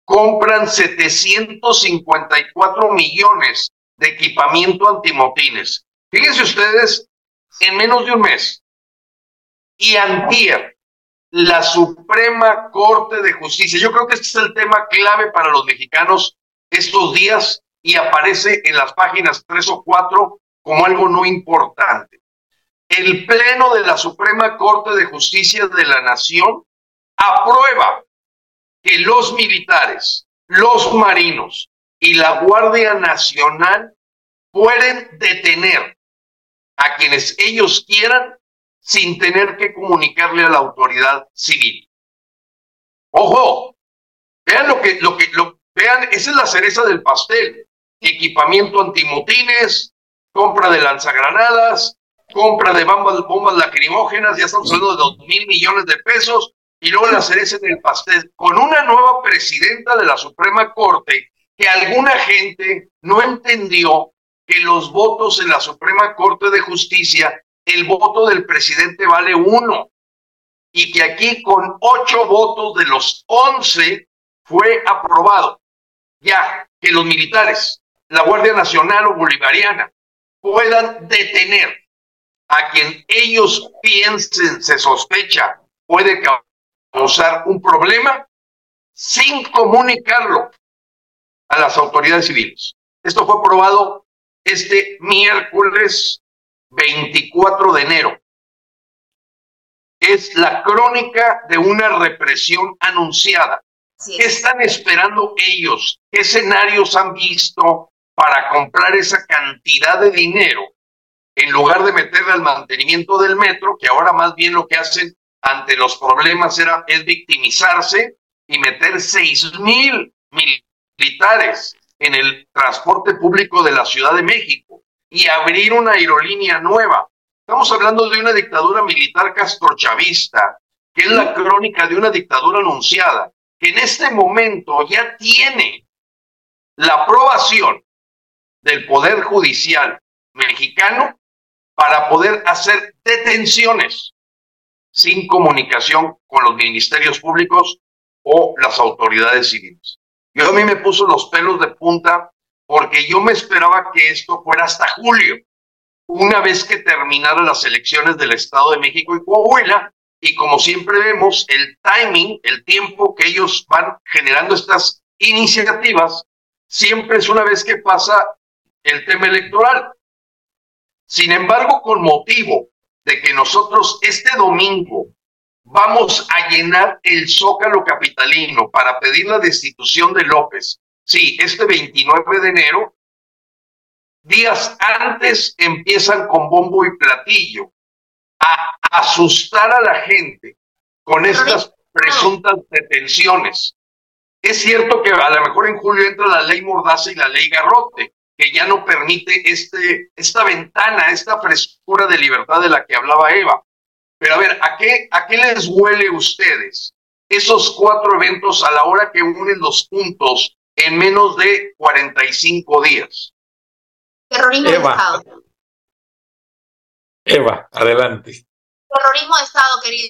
compran 754 millones de equipamiento antimotines. Fíjense ustedes, en menos de un mes. Y antier, la Suprema Corte de Justicia. Yo creo que este es el tema clave para los mexicanos estos días y aparece en las páginas 3 o 4 como algo no importante. El Pleno de la Suprema Corte de Justicia de la Nación aprueba que los militares, los marinos y la Guardia Nacional pueden detener a quienes ellos quieran sin tener que comunicarle a la autoridad civil. Ojo, vean lo que, lo que, lo, vean, esa es la cereza del pastel. Equipamiento antimotines, compra de lanzagranadas, compra de bombas, lacrimógenas, ya estamos hablando de dos mil millones de pesos, y luego la cereza en el pastel, con una nueva presidenta de la Suprema Corte que alguna gente no entendió que los votos en la Suprema Corte de Justicia el voto del presidente vale uno y que aquí con ocho votos de los once fue aprobado. Ya que los militares, la Guardia Nacional o Bolivariana, puedan detener a quien ellos piensen, se sospecha, puede causar un problema sin comunicarlo a las autoridades civiles. Esto fue aprobado este miércoles 24 de enero. Es la crónica de una represión anunciada. ¿Qué están esperando ellos? ¿Qué escenarios han visto para comprar esa cantidad de dinero en lugar de meterle al mantenimiento del metro, que ahora más bien lo que hacen ante los problemas era, es victimizarse y meter seis mil militares en el transporte público de la Ciudad de México? y abrir una aerolínea nueva. Estamos hablando de una dictadura militar castrochavista, que es la crónica de una dictadura anunciada, que en este momento ya tiene la aprobación del Poder Judicial mexicano para poder hacer detenciones sin comunicación con los ministerios públicos o las autoridades civiles. Yo a mí me puso los pelos de punta porque yo me esperaba que esto fuera hasta julio, una vez que terminaran las elecciones del Estado de México y Coahuila, y como siempre vemos, el timing, el tiempo que ellos van generando estas iniciativas, siempre es una vez que pasa el tema electoral. Sin embargo, con motivo de que nosotros este domingo vamos a llenar el zócalo capitalino para pedir la destitución de López Sí, este 29 de enero, días antes empiezan con bombo y platillo a asustar a la gente con estas presuntas detenciones. Es cierto que a lo mejor en julio entra la ley Mordaza y la ley Garrote, que ya no permite este, esta ventana, esta frescura de libertad de la que hablaba Eva. Pero a ver, ¿a qué, ¿a qué les huele ustedes esos cuatro eventos a la hora que unen los puntos en menos de 45 días? Terrorismo de Estado. Eva, adelante. Terrorismo de Estado, querido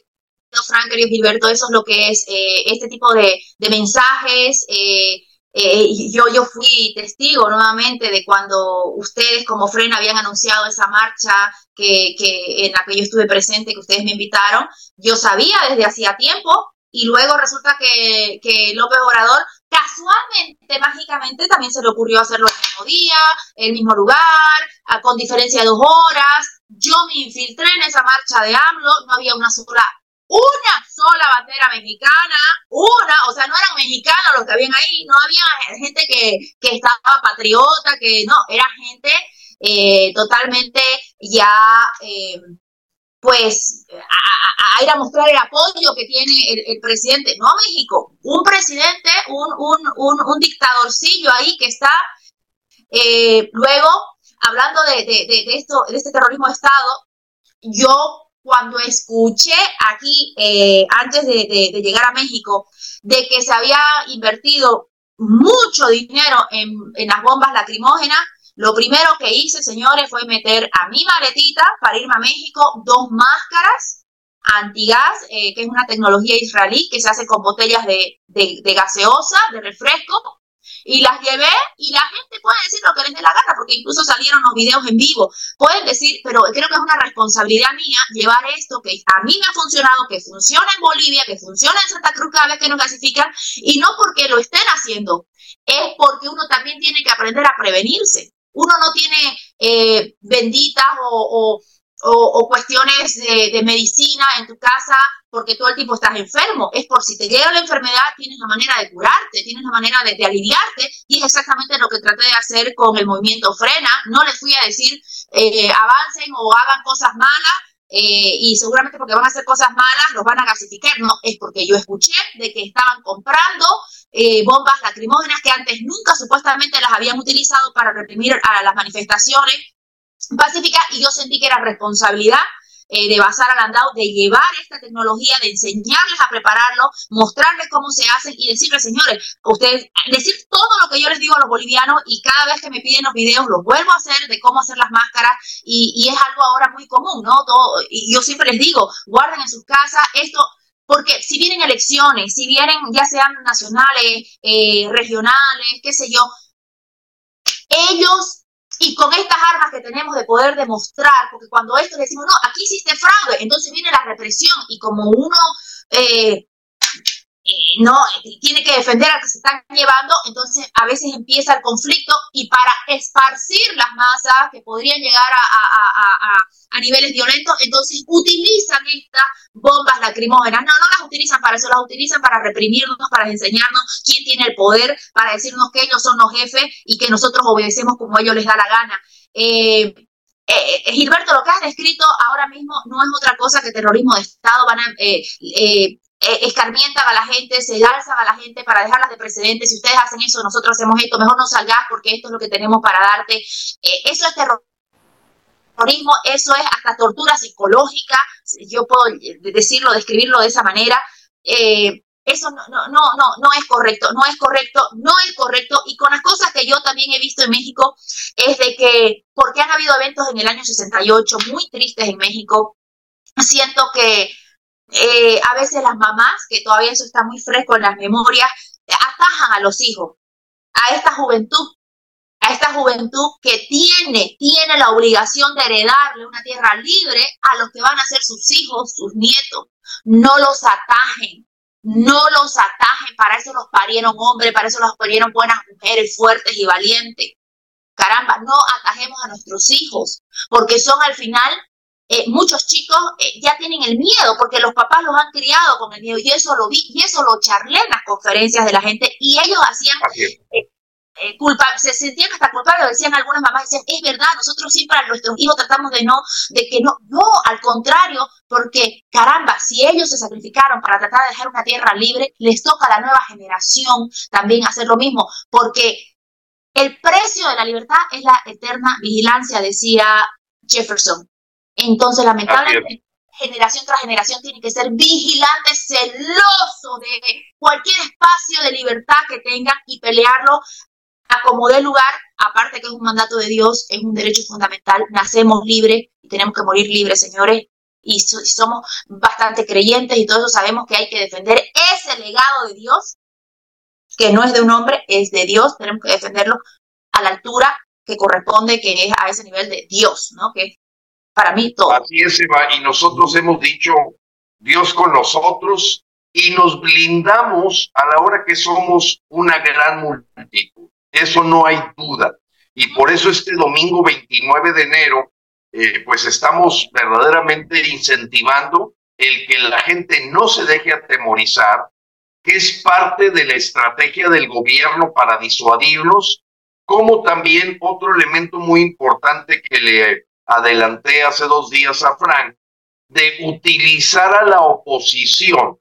Frank, querido Gilberto, eso es lo que es eh, este tipo de, de mensajes. Eh, eh, yo, yo fui testigo nuevamente de cuando ustedes como FREN habían anunciado esa marcha que, en la que yo estuve presente, que ustedes me invitaron. Yo sabía desde hacía tiempo y luego resulta que López Obrador casualmente, mágicamente, también se le ocurrió hacerlo el mismo día, el mismo lugar, con diferencia de dos horas. Yo me infiltré en esa marcha de AMLO, no había una sola una sola bandera mexicana, una, o sea, no eran mexicanos los que habían ahí, no había gente que, que estaba patriota, que no, era gente eh, totalmente ya, eh, pues, a, ir a mostrar el apoyo que tiene el, presidente, no México, un presidente, un, un, un, un dictadorcillo ahí que está, eh, luego, hablando de, de, de, esto, de este terrorismo de Estado, yo cuando escuché aquí, eh, antes de, llegar a México, de que se había invertido mucho dinero en, las bombas lacrimógenas, lo primero que hice, señores, fue meter a mi maletita para irme a México dos máscaras antigas, eh, que es una tecnología israelí que se hace con botellas de, de gaseosa, de refresco, y las llevé y la gente puede decir lo que les dé la gana, porque incluso salieron los videos en vivo. Pueden decir, pero creo que es una responsabilidad mía llevar esto que a mí me ha funcionado, que funciona en Bolivia, que funciona en Santa Cruz cada vez que nos clasifican, y no porque lo estén haciendo, es porque uno también tiene que aprender a prevenirse. Uno no tiene eh, benditas o o, cuestiones de, medicina en tu casa porque todo el tiempo estás enfermo. Es por si te llega la enfermedad, tienes la manera de curarte, tienes la manera de, aliviarte y es exactamente lo que traté de hacer con el movimiento Frena. No les fui a decir eh, avancen o hagan cosas malas. Eh, y seguramente porque van a hacer cosas malas los van a gasificar. No, es porque yo escuché de que estaban comprando eh, bombas lacrimógenas que antes nunca supuestamente las habían utilizado para reprimir a las manifestaciones pacífica y yo sentí que era responsabilidad eh, de Bazar Alandao de llevar esta tecnología, de enseñarles a prepararlo, mostrarles cómo se hace y decirles, señores, ustedes, decir todo lo que yo les digo a los bolivianos y cada vez que me piden los videos los vuelvo a hacer de cómo hacer las máscaras y, es algo ahora muy común, ¿no? Todo, y yo siempre les digo, guarden en sus casas esto. Porque si vienen elecciones, si vienen ya sean nacionales, eh, regionales, qué sé yo, ellos y con estas armas que tenemos de poder demostrar, porque cuando esto decimos, no, aquí hiciste fraude, entonces viene la represión y como uno eh, no tiene que defender a que se están llevando, entonces a veces empieza el conflicto y para esparcir las masas que podrían llegar a, a, niveles violentos, entonces utilizan estas bombas lacrimógenas. No, no las utilizan para eso, las utilizan para reprimirnos, para enseñarnos quién tiene el poder, para decirnos que ellos son los jefes y que nosotros obedecemos como ellos les da la gana. Eh, eh, eh Gilberto, lo que has descrito ahora mismo no es otra cosa que terrorismo de Estado. Van a, eh, eh eh, a la gente, se alzan a la gente para dejarlas de precedentes. Si ustedes hacen eso, nosotros hacemos esto, mejor no salgas porque esto es lo que tenemos para darte. Eh, eso es terrorismo, eso es hasta tortura psicológica, yo puedo decirlo, describirlo de esa manera. Eh, eso no, no, no, no, no es correcto, no es correcto, no es correcto. Y con las cosas que yo también he visto en México es de que, porque han habido eventos en el año 68 muy tristes en México, siento que eh, a veces las mamás, que todavía eso está muy fresco en las memorias, atajan a los hijos, a esta juventud, a esta juventud que tiene, tiene la obligación de heredarle una tierra libre a los que van a ser sus hijos, sus nietos. No los atajen, no los atajen, para eso los parieron hombres, para eso los parieron buenas mujeres fuertes y valientes. Caramba, no atajemos a nuestros hijos, porque son al final eh, muchos chicos eh, ya tienen el miedo porque los papás los han criado con el miedo y eso lo vi y eso lo charlé en las conferencias de la gente y ellos hacían eh, culpa, se sentían hasta culpables, decían algunas mamás, decían, es verdad, nosotros siempre a nuestros hijos tratamos de no, de que no, no, al contrario, porque caramba, si ellos se sacrificaron para tratar de dejar una tierra libre, les toca a la nueva generación también hacer lo mismo, porque El precio de la libertad es la eterna vigilancia, decía Jefferson. Entonces, lamentablemente, generación tras generación tiene que ser vigilante, celoso de cualquier espacio de libertad que tengan y pelearlo a como dé lugar, aparte que es un mandato de Dios, es un derecho fundamental, nacemos libres y tenemos que morir libres, señores, y, somos bastante creyentes y todos sabemos que hay que defender ese legado de Dios, que no es de un hombre, es de Dios, tenemos que defenderlo a la altura que corresponde, que es a ese nivel de Dios, ¿no? Que para mí todo. Así es, Eva, y nosotros hemos dicho Dios con nosotros y nos blindamos a la hora que somos una gran multitud. Eso no hay duda. Y por eso este domingo 29 de enero, eh, pues estamos verdaderamente incentivando el que la gente no se deje atemorizar, que es parte de la estrategia del gobierno para disuadirnos, como también otro elemento muy importante que le adelanté hace dos días a Frank, de utilizar a la oposición,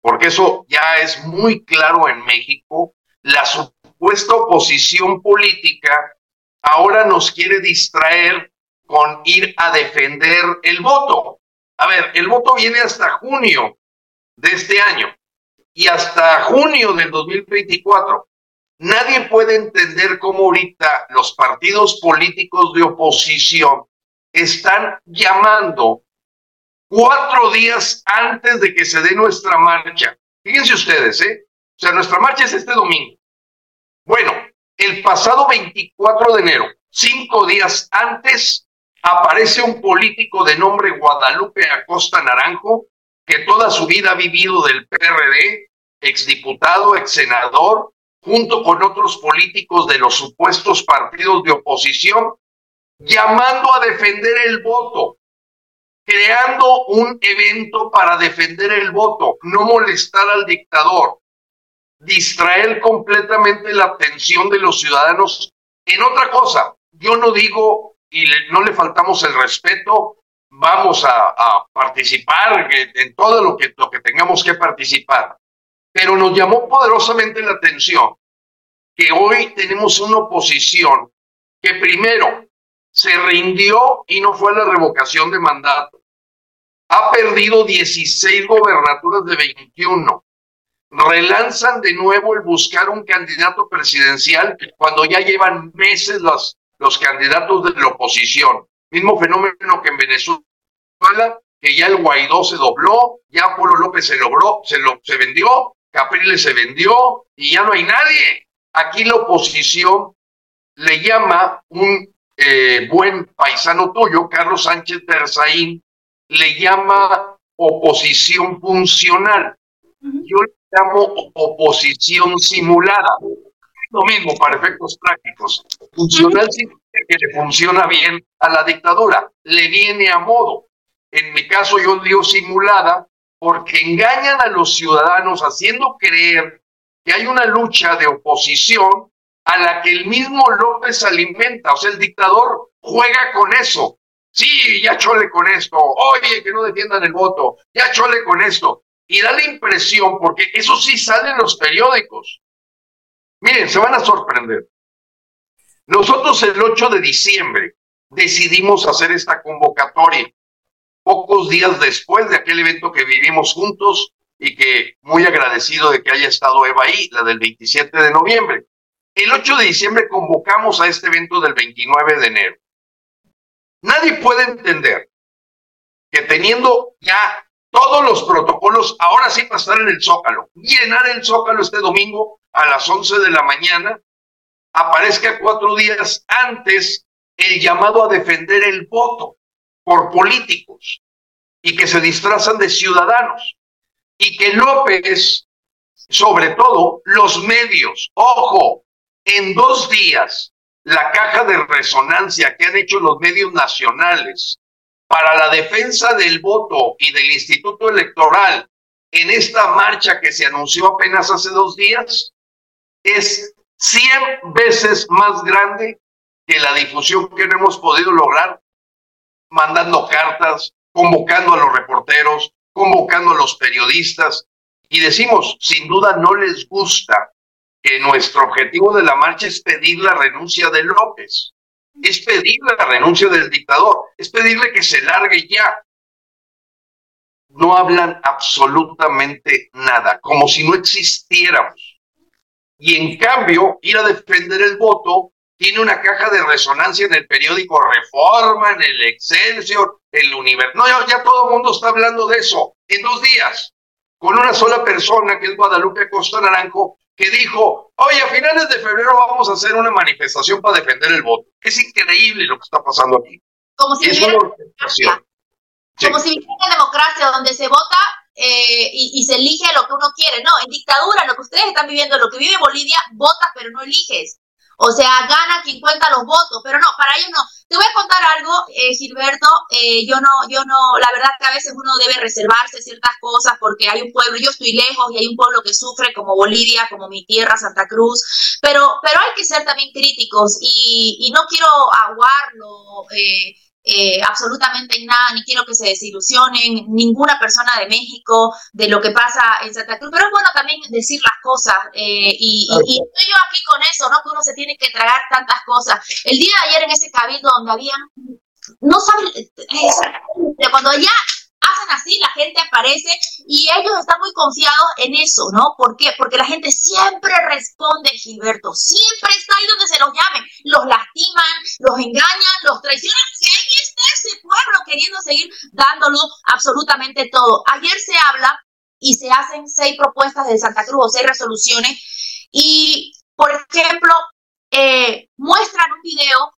porque eso ya es muy claro en México, la supuesta oposición política ahora nos quiere distraer con ir a defender el voto. A ver, el voto viene hasta junio de este año y hasta junio del 2024. Nadie puede entender cómo ahorita los partidos políticos de oposición están llamando cuatro días antes de que se dé nuestra marcha. Fíjense ustedes, ¿eh? O sea, nuestra marcha es este domingo. Bueno, el pasado 24 de enero, cinco días antes, aparece un político de nombre Guadalupe Acosta Naranjo, que toda su vida ha vivido del PRD, exdiputado, exsenador, junto con otros políticos de los supuestos partidos de oposición, llamando a defender el voto, creando un evento para defender el voto, no molestar al dictador, distraer completamente la atención de los ciudadanos en otra cosa. Yo no digo y no le faltamos el respeto, vamos a, participar en todo lo que, lo que tengamos que participar. Pero nos llamó poderosamente la atención que hoy tenemos una oposición que primero se rindió y no fue a la revocación de mandato. Ha perdido 16 gobernaturas de 21. Relanzan de nuevo el buscar un candidato presidencial cuando ya llevan meses los, los candidatos de la oposición. Mismo fenómeno que en Venezuela, que ya el Guaidó se dobló, ya Polo López se logró, se, lo, se vendió, Capriles se vendió y ya no hay nadie. Aquí la oposición le llama un eh, buen paisano tuyo, Carlos Sánchez Berzaín, le llama oposición funcional. Yo le llamo oposición simulada. Lo mismo para efectos prácticos. Funcional significa que le funciona bien a la dictadura, le viene a modo. En mi caso yo digo simulada porque engañan a los ciudadanos haciendo creer que hay una lucha de oposición a la que el mismo López alimenta. O sea, el dictador juega con eso. Sí, ya chole con esto. Oye, que no defiendan el voto. Ya chole con esto. Y da la impresión, porque eso sí sale en los periódicos. Miren, se van a sorprender. Nosotros el 8 de diciembre decidimos hacer esta convocatoria, pocos días después de aquel evento que vivimos juntos y que muy agradecido de que haya estado Eva ahí, la del 27 de noviembre. El 8 de diciembre convocamos a este evento del 29 de enero. Nadie puede entender que teniendo ya todos los protocolos, ahora sí pasar en el Zócalo, llenar el Zócalo este domingo a las 11 de la mañana, aparezca cuatro días antes el llamado a defender el voto por políticos y que se disfrazan de ciudadanos y que López, sobre todo los medios, ojo, en dos días, la caja de resonancia que han hecho los medios nacionales para la defensa del voto y del Instituto Electoral en esta marcha que se anunció apenas hace dos días es 100 veces más grande que la difusión que no hemos podido lograr mandando cartas, convocando a los reporteros, convocando a los periodistas. Y decimos, sin duda no les gusta que nuestro objetivo de la marcha es pedir la renuncia de López, es pedir la renuncia del dictador, es pedirle que se largue ya. No hablan absolutamente nada, como si no existiéramos. Y en cambio, ir a defender el voto tiene una caja de resonancia en el periódico Reforma, en el Excelsior, el Universo. No, ya, todo el mundo está hablando de eso en dos días, con una sola persona, que es Guadalupe Costa Naranjo, que dijo, oye, a finales de febrero vamos a hacer una manifestación para defender el voto. Es increíble lo que está pasando aquí. Como si democracia. Como si viviera democracia donde se vota eh, y, y, se elige lo que uno quiere. No, en dictadura, lo que ustedes están viviendo, lo que vive Bolivia, votas pero no eliges. O sea, gana quien cuenta los votos, pero no, para ellos no. Te voy a contar algo, eh, Gilberto. Eh, yo no, yo no, la verdad que a veces uno debe reservarse ciertas cosas porque hay un pueblo, yo estoy lejos y hay un pueblo que sufre como Bolivia, como mi tierra, Santa Cruz, pero, pero hay que ser también críticos y, y no quiero aguarlo. Eh, eh, absolutamente en nada, ni quiero que se desilusionen ninguna persona de México de lo que pasa en Santa Cruz, pero es bueno también decir las cosas eh, y, estoy yo aquí con eso, ¿no? Que uno se tiene que tragar tantas cosas. El día de ayer en ese cabildo donde habían, no saben, eh, cuando ya hacen así, la gente aparece y ellos están muy confiados en eso, ¿no? ¿Por qué? Porque la gente siempre responde, Gilberto, siempre está ahí donde se los llame, los lastiman, los engañan, los traicionan y está ese pueblo queriendo seguir dándolo absolutamente todo. Ayer se habla y se hacen seis propuestas de Santa Cruz o seis resoluciones y, por ejemplo, eh, muestran un video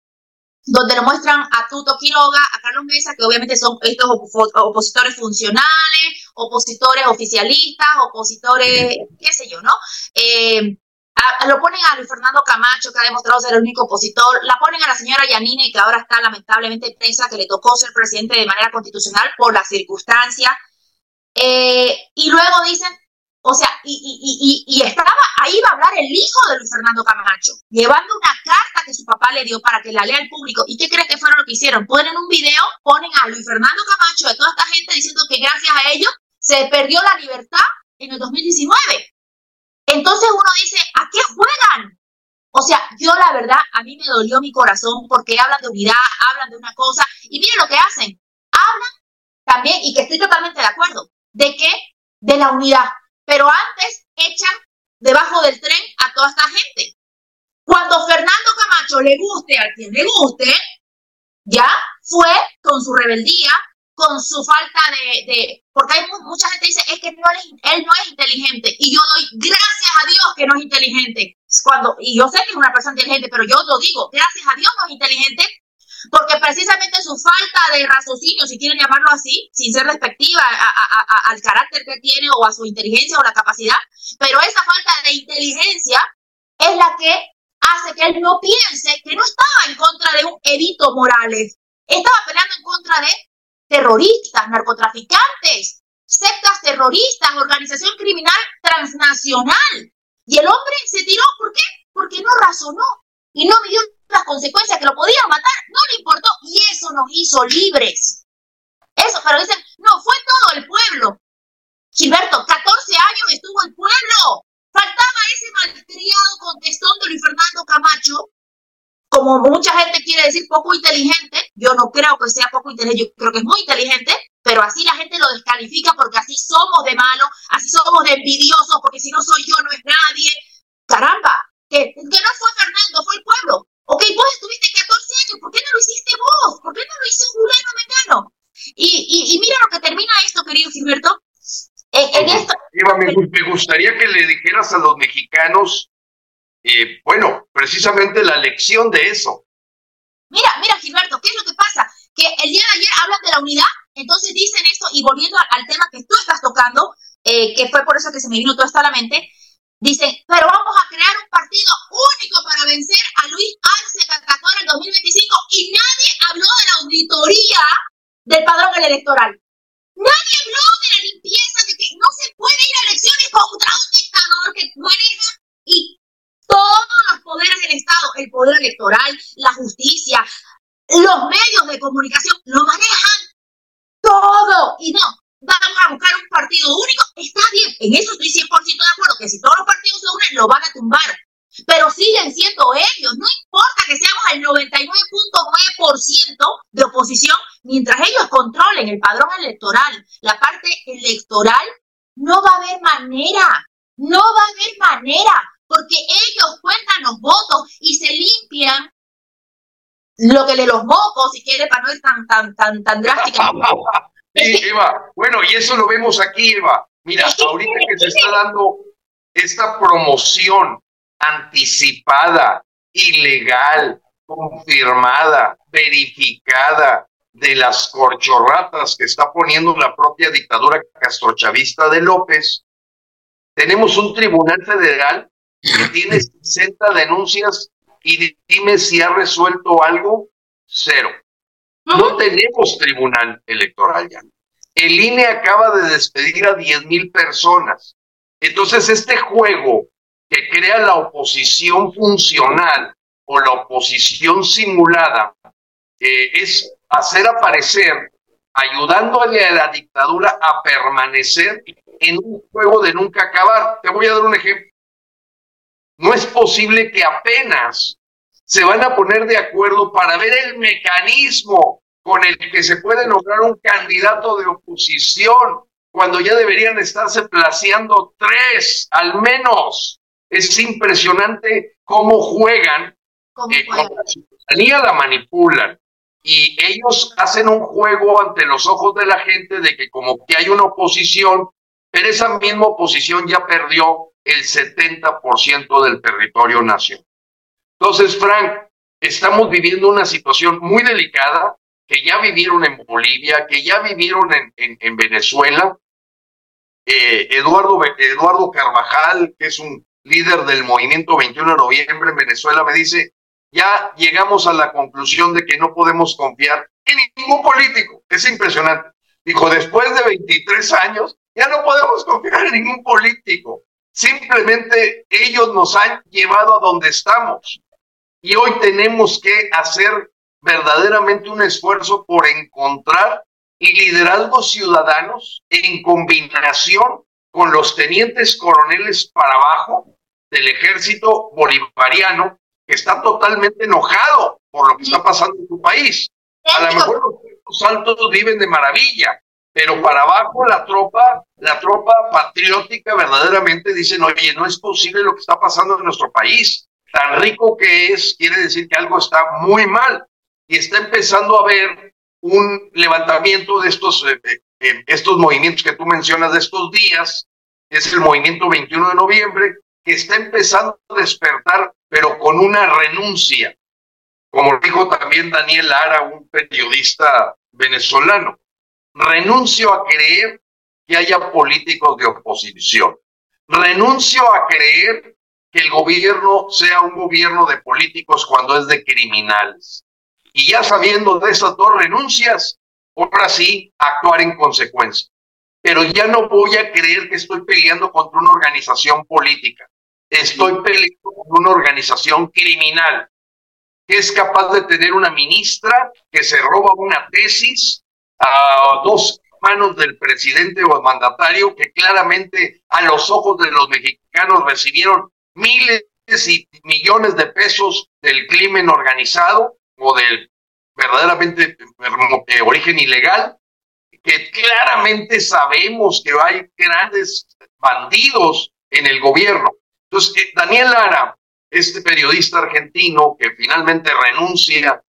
donde lo muestran a Tuto Quiroga, a Carlos Mesa, que obviamente son estos opositores funcionales, opositores oficialistas, opositores, qué sé yo, ¿no? Eh, lo ponen a Luis Fernando Camacho, que ha demostrado ser el único opositor, la ponen a la señora Yanine, que ahora está lamentablemente presa, que le tocó ser presidente de manera constitucional por las circunstancias, eh, y luego dicen, o sea, y, ahí va a hablar el hijo de Luis Fernando Camacho, llevando una carta que su papá le dio para que la lea el público. ¿Y qué crees que fueron lo que hicieron? Ponen un video, ponen a Luis Fernando Camacho, de toda esta gente, diciendo que gracias a ellos se perdió la libertad en el 2019. Entonces uno dice, ¿a qué juegan? O sea, yo la verdad, a mí me dolió mi corazón porque hablan de unidad, hablan de una cosa, y miren lo que hacen. Hablan también, y que estoy totalmente de acuerdo, de qué? De la unidad pero antes echan debajo del tren a toda esta gente. Cuando Fernando Camacho le guste a quien le guste, ya fue con su rebeldía, con su falta de, porque hay mucha gente que dice, es que él no es inteligente, y yo doy gracias a Dios que no es inteligente. Cuando, y yo sé que es una persona inteligente, pero yo lo digo, gracias a Dios no es inteligente, porque precisamente su falta de raciocinio, si quieren llamarlo así, sin ser respectiva al carácter que tiene o a su inteligencia o la capacidad, pero esa falta de inteligencia es la que hace que él no piense que no estaba en contra de un Evito Morales, estaba peleando en contra de terroristas, narcotraficantes, sectas terroristas, organización criminal transnacional. Y el hombre se tiró, ¿por qué? Porque no razonó y no midió las consecuencias que lo podían matar, no le importó y eso nos hizo libres. Eso, pero dicen, no, fue todo el pueblo. Gilberto, 14 años estuvo el pueblo. Faltaba ese malcriado contestón de Luis Fernando Camacho, como mucha gente quiere decir poco inteligente, yo no creo que sea poco inteligente, yo creo que es muy inteligente, pero así la gente lo descalifica porque así somos de malo, así somos de envidiosos, porque si no soy yo no es nadie. Caramba, que, que no fue Fernando, fue el pueblo. Ok, vos estuviste 14 años, ¿por qué no lo hiciste vos? ¿Por qué no lo hizo Juliano Mengano? Y, y, y mira lo que termina esto, querido Gilberto. En, esto... me, gustaría que le dijeras a los mexicanos, eh, bueno, precisamente la lección de eso. Mira, mira, Gilberto, ¿qué es lo que pasa? Que el día de ayer hablan de la unidad, entonces dicen esto, y volviendo al, tema que tú estás tocando, eh, que fue por eso que se me vino todo esto a la mente, Dicen, pero vamos a crear un partido único para vencer a Luis Arce Catacora en 2025 y nadie habló de la auditoría del padrón electoral. Nadie habló de la limpieza, de que no se puede ir a elecciones contra un dictador que maneja y todos los poderes del Estado, el poder electoral, la justicia, los medios de comunicación, lo manejan todo. Y no, vamos a buscar un partido único, está bien, en eso estoy 100% de acuerdo, que si todos los partidos se unen, lo van a tumbar, pero siguen siendo ellos. No importa que seamos el 99.9% de oposición, mientras ellos controlen el padrón electoral, la parte electoral, no va a haber manera, no va a haber manera, porque ellos cuentan los votos y se limpian lo que le los mocos, si quiere, para no ir tan, tan, tan, tan drástica. [laughs] Eva, bueno, y eso lo vemos aquí, Eva. Mira, ahorita que se está dando esta promoción anticipada, ilegal, confirmada, verificada de las corchorratas que está poniendo la propia dictadura castrochavista de López, tenemos un tribunal federal que tiene 60 denuncias y dime si ha resuelto algo, cero. No tenemos tribunal electoral ya. El INE acaba de despedir a 10 mil personas. Entonces, este juego que crea la oposición funcional o la oposición simulada eh, es hacer aparecer, ayudándole a la dictadura a permanecer en un juego de nunca acabar. Te voy a dar un ejemplo. No es posible que apenas se van a poner de acuerdo para ver el mecanismo con el que se puede lograr un candidato de oposición, cuando ya deberían estarse placeando tres al menos. Es impresionante cómo juegan, eh, la ciudadanía la manipulan y ellos hacen un juego ante los ojos de la gente de que como que hay una oposición, pero esa misma oposición ya perdió el 70% del territorio nacional. Entonces, Frank, estamos viviendo una situación muy delicada que ya vivieron en Bolivia, que ya vivieron en, Venezuela. Eh, Eduardo, Eduardo Carvajal, que es un líder del movimiento 21 de noviembre en Venezuela, me dice, ya llegamos a la conclusión de que no podemos confiar en ningún político. Es impresionante. Dijo, después de 23 años, ya no podemos confiar en ningún político. Simplemente ellos nos han llevado a donde estamos. Y hoy tenemos que hacer verdaderamente un esfuerzo por encontrar liderazgos ciudadanos en combinación con los tenientes coroneles para abajo del ejército bolivariano que está totalmente enojado por lo que está pasando en su país. A lo mejor los altos viven de maravilla, pero para abajo la tropa, la tropa patriótica verdaderamente dicen, oye, no es posible lo que está pasando en nuestro país. Tan rico que es, quiere decir que algo está muy mal y está empezando a haber un levantamiento de estos, eh, eh, eh, estos movimientos que tú mencionas de estos días, es el movimiento 21 de noviembre, que está empezando a despertar, pero con una renuncia, como dijo también Daniel Lara, un periodista venezolano. Renuncio a creer que haya políticos de oposición. Renuncio a creer que el gobierno sea un gobierno de políticos cuando es de criminales. Y ya sabiendo de esas dos renuncias, ahora sí, actuar en consecuencia. Pero ya no voy a creer que estoy peleando contra una organización política. Estoy peleando contra una organización criminal que es capaz de tener una ministra que se roba una tesis a dos manos del presidente o mandatario que claramente a los ojos de los mexicanos recibieron miles y millones de pesos del crimen organizado o del verdaderamente de origen ilegal, que claramente sabemos que hay grandes bandidos en el gobierno. Entonces, eh, Daniel Lara, este periodista argentino que finalmente renuncia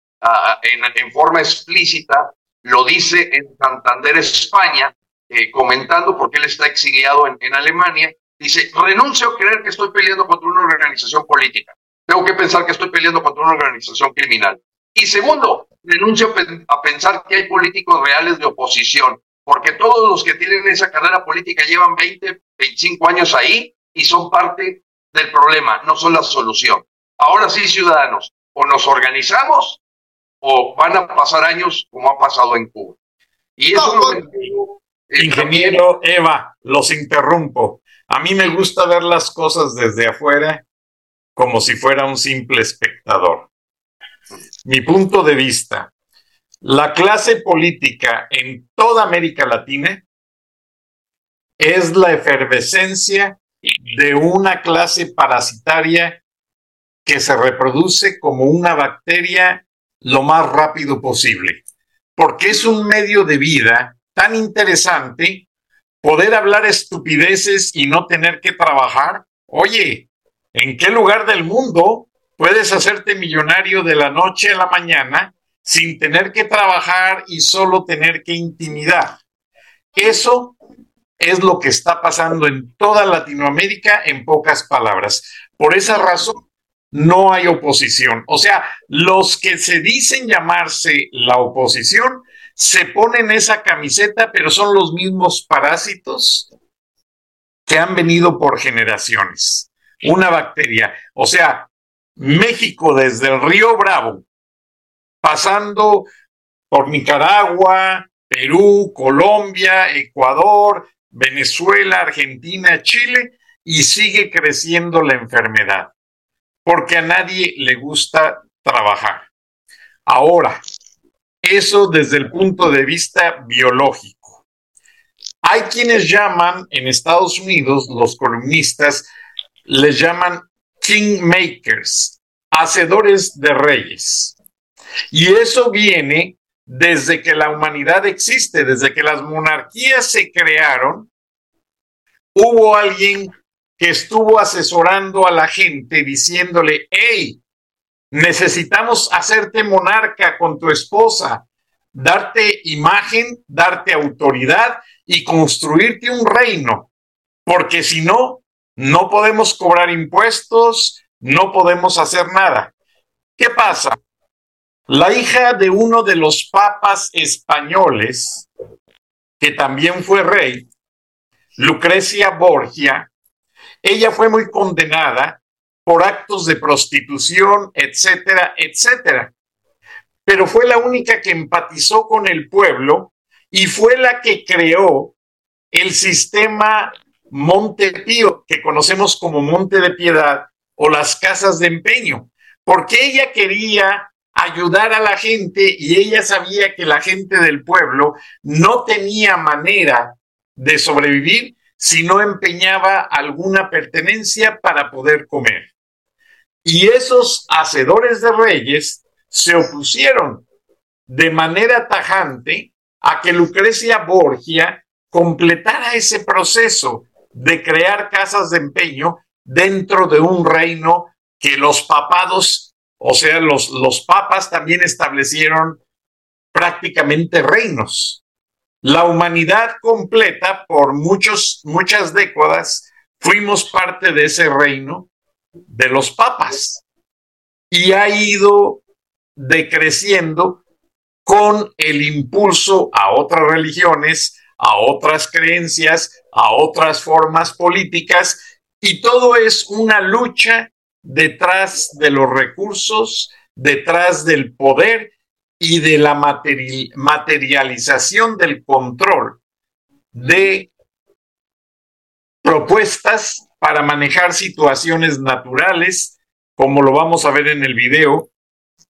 en, forma explícita, lo dice en Santander, España, eh, comentando porque él está exiliado en, en Alemania, dice, renuncio a creer que estoy peleando contra una organización política. Tengo que pensar que estoy peleando contra una organización criminal. Y segundo, renuncio a pensar que hay políticos reales de oposición, porque todos los que tienen esa carrera política llevan 20, 25 años ahí y son parte del problema, no son la solución. Ahora sí, ciudadanos, o nos organizamos o van a pasar años como ha pasado en Cuba. Y eso eh, Ingeniero Eva, los interrumpo. A mí me gusta ver las cosas desde afuera como si fuera un simple espectador mi punto de vista, la clase política en toda América Latina es la efervescencia de una clase parasitaria que se reproduce como una bacteria lo más rápido posible, porque es un medio de vida tan interesante poder hablar estupideces y no tener que trabajar. Oye, ¿en qué lugar del mundo puedes hacerte millonario de la noche a la mañana sin tener que trabajar y solo tener que intimidar? Eso es lo que está pasando en toda Latinoamérica en pocas palabras. Por esa razón, no hay oposición. O sea, los que se dicen llamarse la oposición se ponen esa camiseta, pero son los mismos parásitos que han venido por generaciones. Una bacteria. O sea, México desde el río Bravo, pasando por Nicaragua, Perú, Colombia, Ecuador, Venezuela, Argentina, Chile, y sigue creciendo la enfermedad, porque a nadie le gusta trabajar. Ahora, eso desde el punto de vista biológico. Hay quienes llaman en Estados Unidos, los columnistas, les llaman kingmakers, hacedores de reyes. Y eso viene desde que la humanidad existe, desde que las monarquías se crearon, hubo alguien que estuvo asesorando a la gente diciéndole, hey, necesitamos hacerte monarca con tu esposa, darte imagen, darte autoridad y construirte un reino, porque si no, no podemos cobrar impuestos, no podemos hacer nada. ¿Qué pasa? La hija de uno de los papas españoles, que también fue rey, Lucrecia Borgia, ella fue muy condenada por actos de prostitución, etcétera, etcétera. Pero fue la única que empatizó con el pueblo y fue la que creó el sistema Montepío, que conocemos como Monte de Piedad o las casas de empeño, porque ella quería ayudar a la gente y ella sabía que la gente del pueblo no tenía manera de sobrevivir si no empeñaba alguna pertenencia para poder comer. Y esos hacedores de reyes se opusieron de manera tajante a que Lucrecia Borgia completara ese proceso de crear casas de empeño dentro de un reino que los papados o sea, los, los papas también establecieron prácticamente reinos. La humanidad completa, por muchos, muchas décadas, fuimos parte de ese reino de los papas. Y ha ido decreciendo con el impulso a otras religiones, a otras creencias, a otras formas políticas, y todo es una lucha detrás de los recursos, detrás del poder y de la materialización del control de propuestas para manejar situaciones naturales, como lo vamos a ver en el video,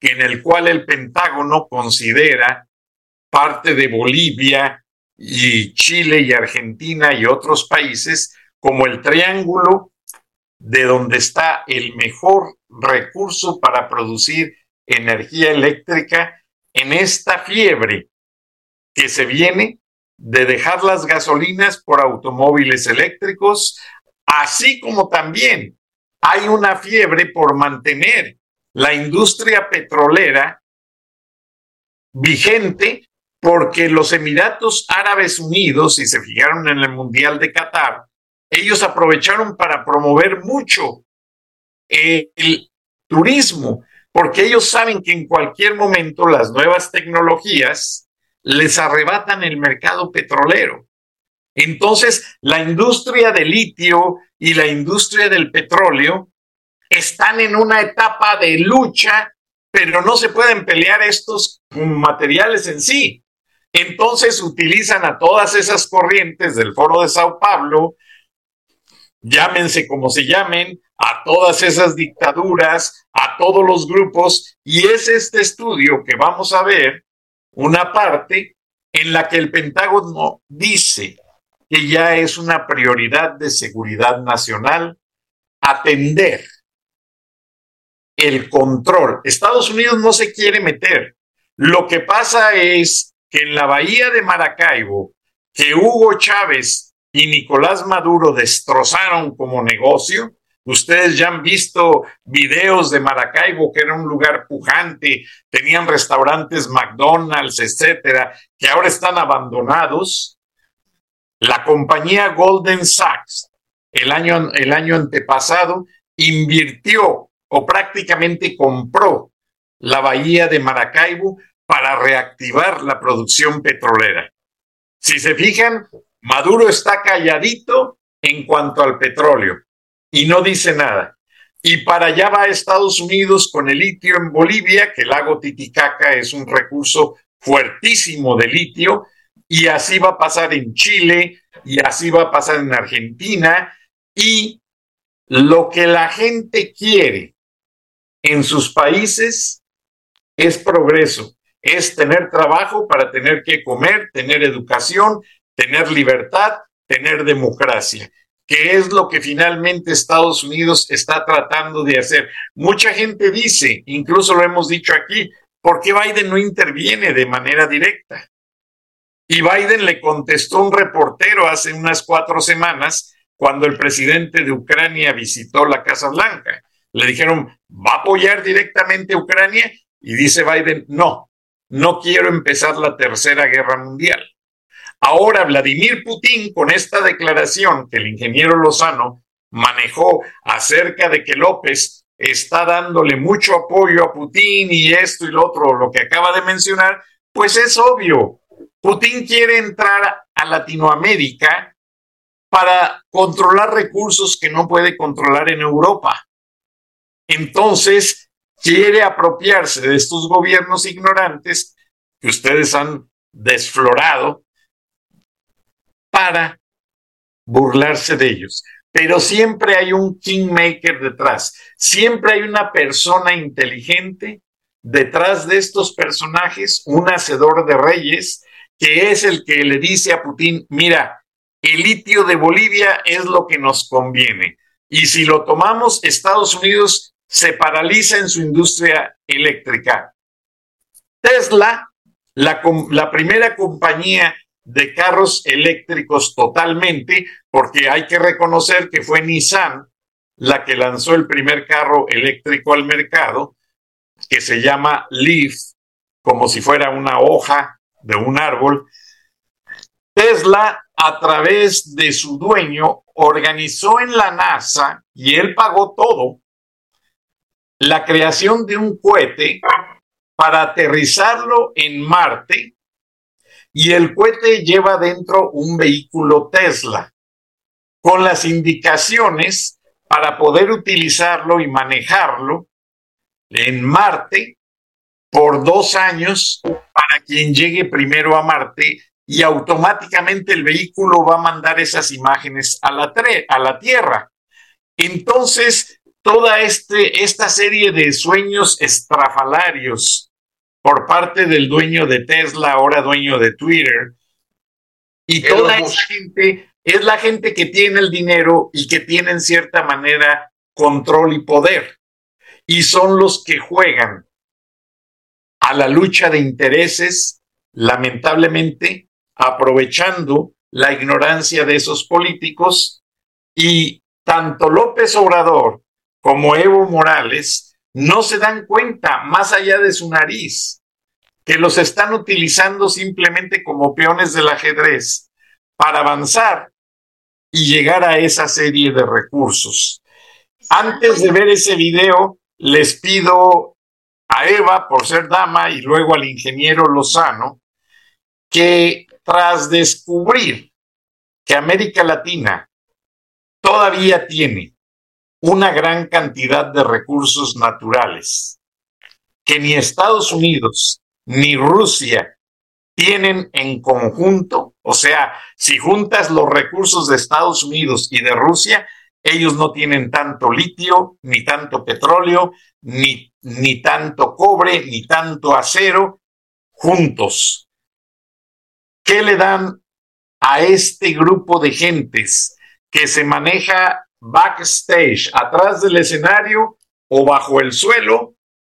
en el cual el Pentágono considera parte de Bolivia y Chile y Argentina y otros países como el triángulo de donde está el mejor recurso para producir energía eléctrica en esta fiebre que se viene de dejar las gasolinas por automóviles eléctricos, así como también hay una fiebre por mantener la industria petrolera vigente porque los Emiratos Árabes Unidos, si se fijaron en el Mundial de Qatar, ellos aprovecharon para promover mucho el turismo, porque ellos saben que en cualquier momento las nuevas tecnologías les arrebatan el mercado petrolero. Entonces, la industria del litio y la industria del petróleo están en una etapa de lucha, pero no se pueden pelear estos materiales en sí. Entonces utilizan a todas esas corrientes del Foro de Sao Paulo, llámense como se llamen, a todas esas dictaduras, a todos los grupos, y es este estudio que vamos a ver, una parte en la que el Pentágono dice que ya es una prioridad de seguridad nacional atender el control. Estados Unidos no se quiere meter. Lo que pasa es que en la bahía de Maracaibo, que Hugo Chávez y Nicolás Maduro destrozaron como negocio, Ustedes ya han visto videos de Maracaibo, que era un lugar pujante, tenían restaurantes McDonald's, etcétera, que ahora están abandonados. La compañía Golden Sachs, el año, el año antepasado, invirtió o prácticamente compró la bahía de Maracaibo para reactivar la producción petrolera. Si se fijan, Maduro está calladito en cuanto al petróleo y no dice nada. Y para allá va Estados Unidos con el litio en Bolivia, que el lago Titicaca es un recurso fuertísimo de litio, y así va a pasar en Chile, y así va a pasar en Argentina, y lo que la gente quiere en sus países es progreso, es tener trabajo para tener que comer, tener educación, tener libertad, tener democracia que es lo que finalmente Estados Unidos está tratando de hacer. Mucha gente dice, incluso lo hemos dicho aquí, ¿por qué Biden no interviene de manera directa? Y Biden le contestó un reportero hace unas cuatro semanas cuando el presidente de Ucrania visitó la Casa Blanca. Le dijeron, ¿va a apoyar directamente a Ucrania? Y dice Biden, no, no quiero empezar la tercera guerra mundial. Ahora Vladimir Putin, con esta declaración que el ingeniero Lozano manejó acerca de que López está dándole mucho apoyo a Putin y esto y lo otro, lo que acaba de mencionar, pues es obvio. Putin quiere entrar a Latinoamérica para controlar recursos que no puede controlar en Europa. Entonces, quiere apropiarse de estos gobiernos ignorantes que ustedes han desflorado para burlarse de ellos. Pero siempre hay un kingmaker detrás, siempre hay una persona inteligente detrás de estos personajes, un hacedor de reyes, que es el que le dice a Putin, mira, el litio de Bolivia es lo que nos conviene. Y si lo tomamos, Estados Unidos se paraliza en su industria eléctrica. Tesla, la, primera compañía de carros eléctricos totalmente, porque hay que reconocer que fue Nissan la que lanzó el primer carro eléctrico al mercado, que se llama Leaf, como si fuera una hoja de un árbol. Tesla, a través de su dueño, organizó en la NASA, y él pagó todo, la creación de un cohete para aterrizarlo en Marte y el cohete lleva dentro un vehículo Tesla con las indicaciones para poder utilizarlo y manejarlo en Marte por dos años para quien llegue primero a Marte y automáticamente el vehículo va a mandar esas imágenes a la, a la Tierra. Entonces, toda este, esta serie de sueños estrafalarios por parte del dueño de Tesla, ahora dueño de Twitter. Y toda esa gente es la gente que tiene el dinero y que tiene en cierta manera control y poder. Y son los que juegan a la lucha de intereses, lamentablemente, aprovechando la ignorancia de esos políticos y tanto López Obrador como Evo Morales no se dan cuenta, más allá de su nariz, que los están utilizando simplemente como peones del ajedrez para avanzar y llegar a esa serie de recursos. Antes de ver ese video, les pido a Eva, por ser dama, y luego al ingeniero Lozano, que tras descubrir que América Latina todavía tiene una gran cantidad de recursos naturales que ni Estados Unidos ni Rusia tienen en conjunto, o sea, si juntas los recursos de Estados Unidos y de Rusia, ellos no tienen tanto litio, ni tanto petróleo, ni, ni tanto cobre, ni tanto acero juntos. ¿Qué le dan a este grupo de gentes que se maneja backstage, atrás del escenario o bajo el suelo,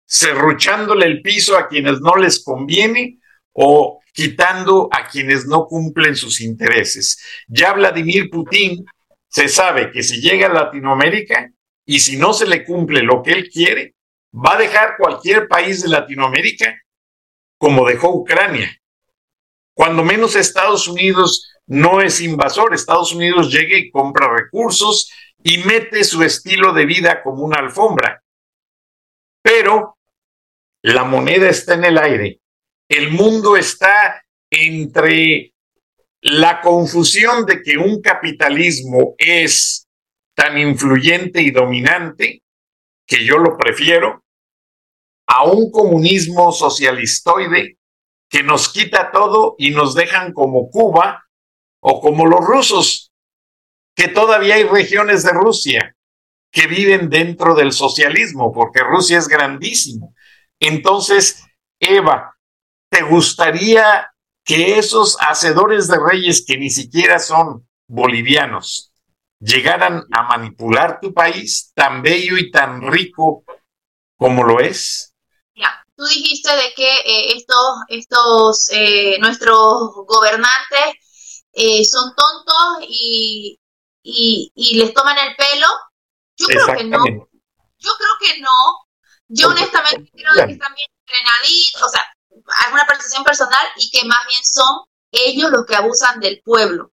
serruchándole el piso a quienes no les conviene o quitando a quienes no cumplen sus intereses. Ya Vladimir Putin se sabe que si llega a Latinoamérica y si no se le cumple lo que él quiere, va a dejar cualquier país de Latinoamérica como dejó Ucrania. Cuando menos Estados Unidos no es invasor, Estados Unidos llega y compra recursos y mete su estilo de vida como una alfombra. Pero la moneda está en el aire. El mundo está entre la confusión de que un capitalismo es tan influyente y dominante, que yo lo prefiero, a un comunismo socialistoide que nos quita todo y nos dejan como Cuba o como los rusos, que todavía hay regiones de Rusia que viven dentro del socialismo, porque Rusia es grandísimo. Entonces, Eva, ¿te gustaría que esos hacedores de reyes que ni siquiera son bolivianos llegaran a manipular tu país tan bello y tan rico como lo es? Tú dijiste de que eh, estos, estos eh, nuestros gobernantes eh, son tontos y, y, les toman el pelo. Yo creo que no. Yo creo que no. Yo honestamente creo que están bien entrenaditos, o sea, hay una percepción personal y que más bien son ellos los que abusan del pueblo.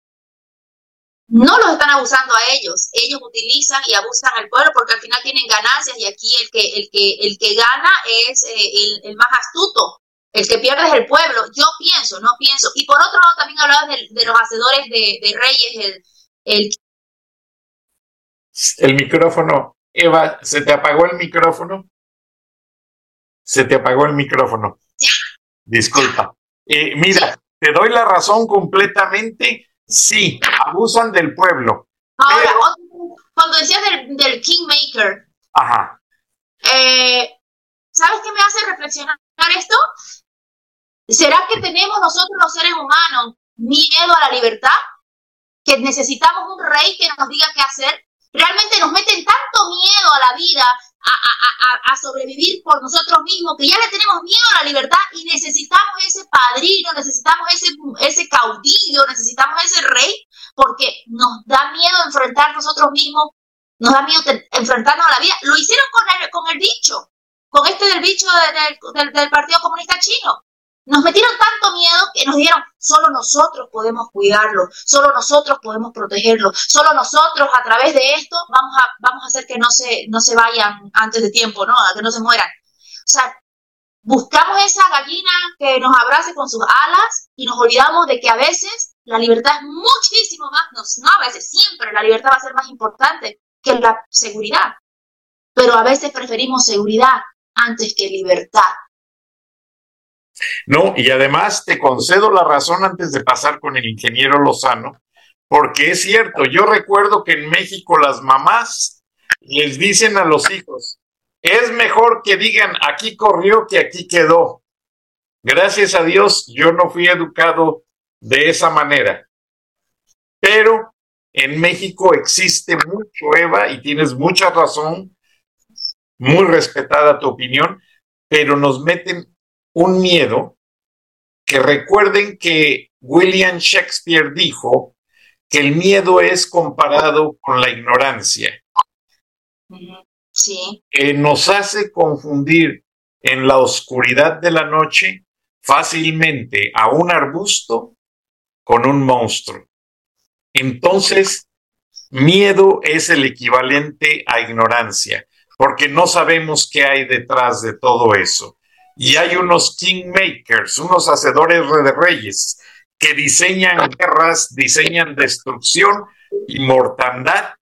No los están abusando a ellos, ellos utilizan y abusan al pueblo porque al final tienen ganancias y aquí el que, el que, el que gana es eh, el, más astuto, el que pierde es el pueblo. Yo pienso, no pienso. Y por otro lado también hablabas de, los hacedores de, reyes, el, el... El micrófono, Eva, ¿se te apagó el micrófono? Se te apagó el micrófono. Disculpa. Eh, mira, te doy la razón completamente. Sí, abusan del pueblo. Ahora, cuando decías del, Kingmaker, Ajá. Eh, ¿sabes qué me hace reflexionar esto? ¿Será que tenemos nosotros los seres humanos miedo a la libertad? ¿Que necesitamos un rey que nos diga qué hacer? Realmente nos meten tanto miedo a la vida, a, sobrevivir por nosotros mismos, que ya le tenemos miedo a la libertad y necesitamos ese padrino, necesitamos ese, ese caudillo, necesitamos ese rey, porque nos da miedo enfrentar nosotros mismos, nos da miedo enfrentarnos a la vida. Lo hicieron con el, con el bicho, con este del bicho del, del Partido Comunista Chino. Nos metieron tanto miedo que nos dijeron, solo nosotros podemos cuidarlo, solo nosotros podemos protegerlo, solo nosotros a través de esto vamos a, vamos a hacer que no se, no se vayan antes de tiempo, ¿no? A que no se mueran. O sea, buscamos esa gallina que nos abrace con sus alas y nos olvidamos de que a veces la libertad es muchísimo más, no, no a veces, siempre la libertad va a ser más importante que la seguridad. Pero a veces preferimos seguridad antes que libertad. No, y además te concedo la razón antes de pasar con el ingeniero Lozano, porque es cierto, yo recuerdo que en México las mamás les dicen a los hijos, es mejor que digan aquí corrió que aquí quedó. Gracias a Dios yo no fui educado de esa manera. Pero en México existe mucho, Eva, y tienes mucha razón, muy respetada tu opinión, pero nos meten un miedo que recuerden que William Shakespeare dijo que el miedo es comparado con la ignorancia. Sí. Que nos hace confundir en la oscuridad de la noche fácilmente a un arbusto con un monstruo. Entonces, miedo es el equivalente a ignorancia, porque no sabemos qué hay detrás de todo eso y hay unos kingmakers, unos hacedores de reyes, que diseñan guerras, diseñan destrucción y mortandad,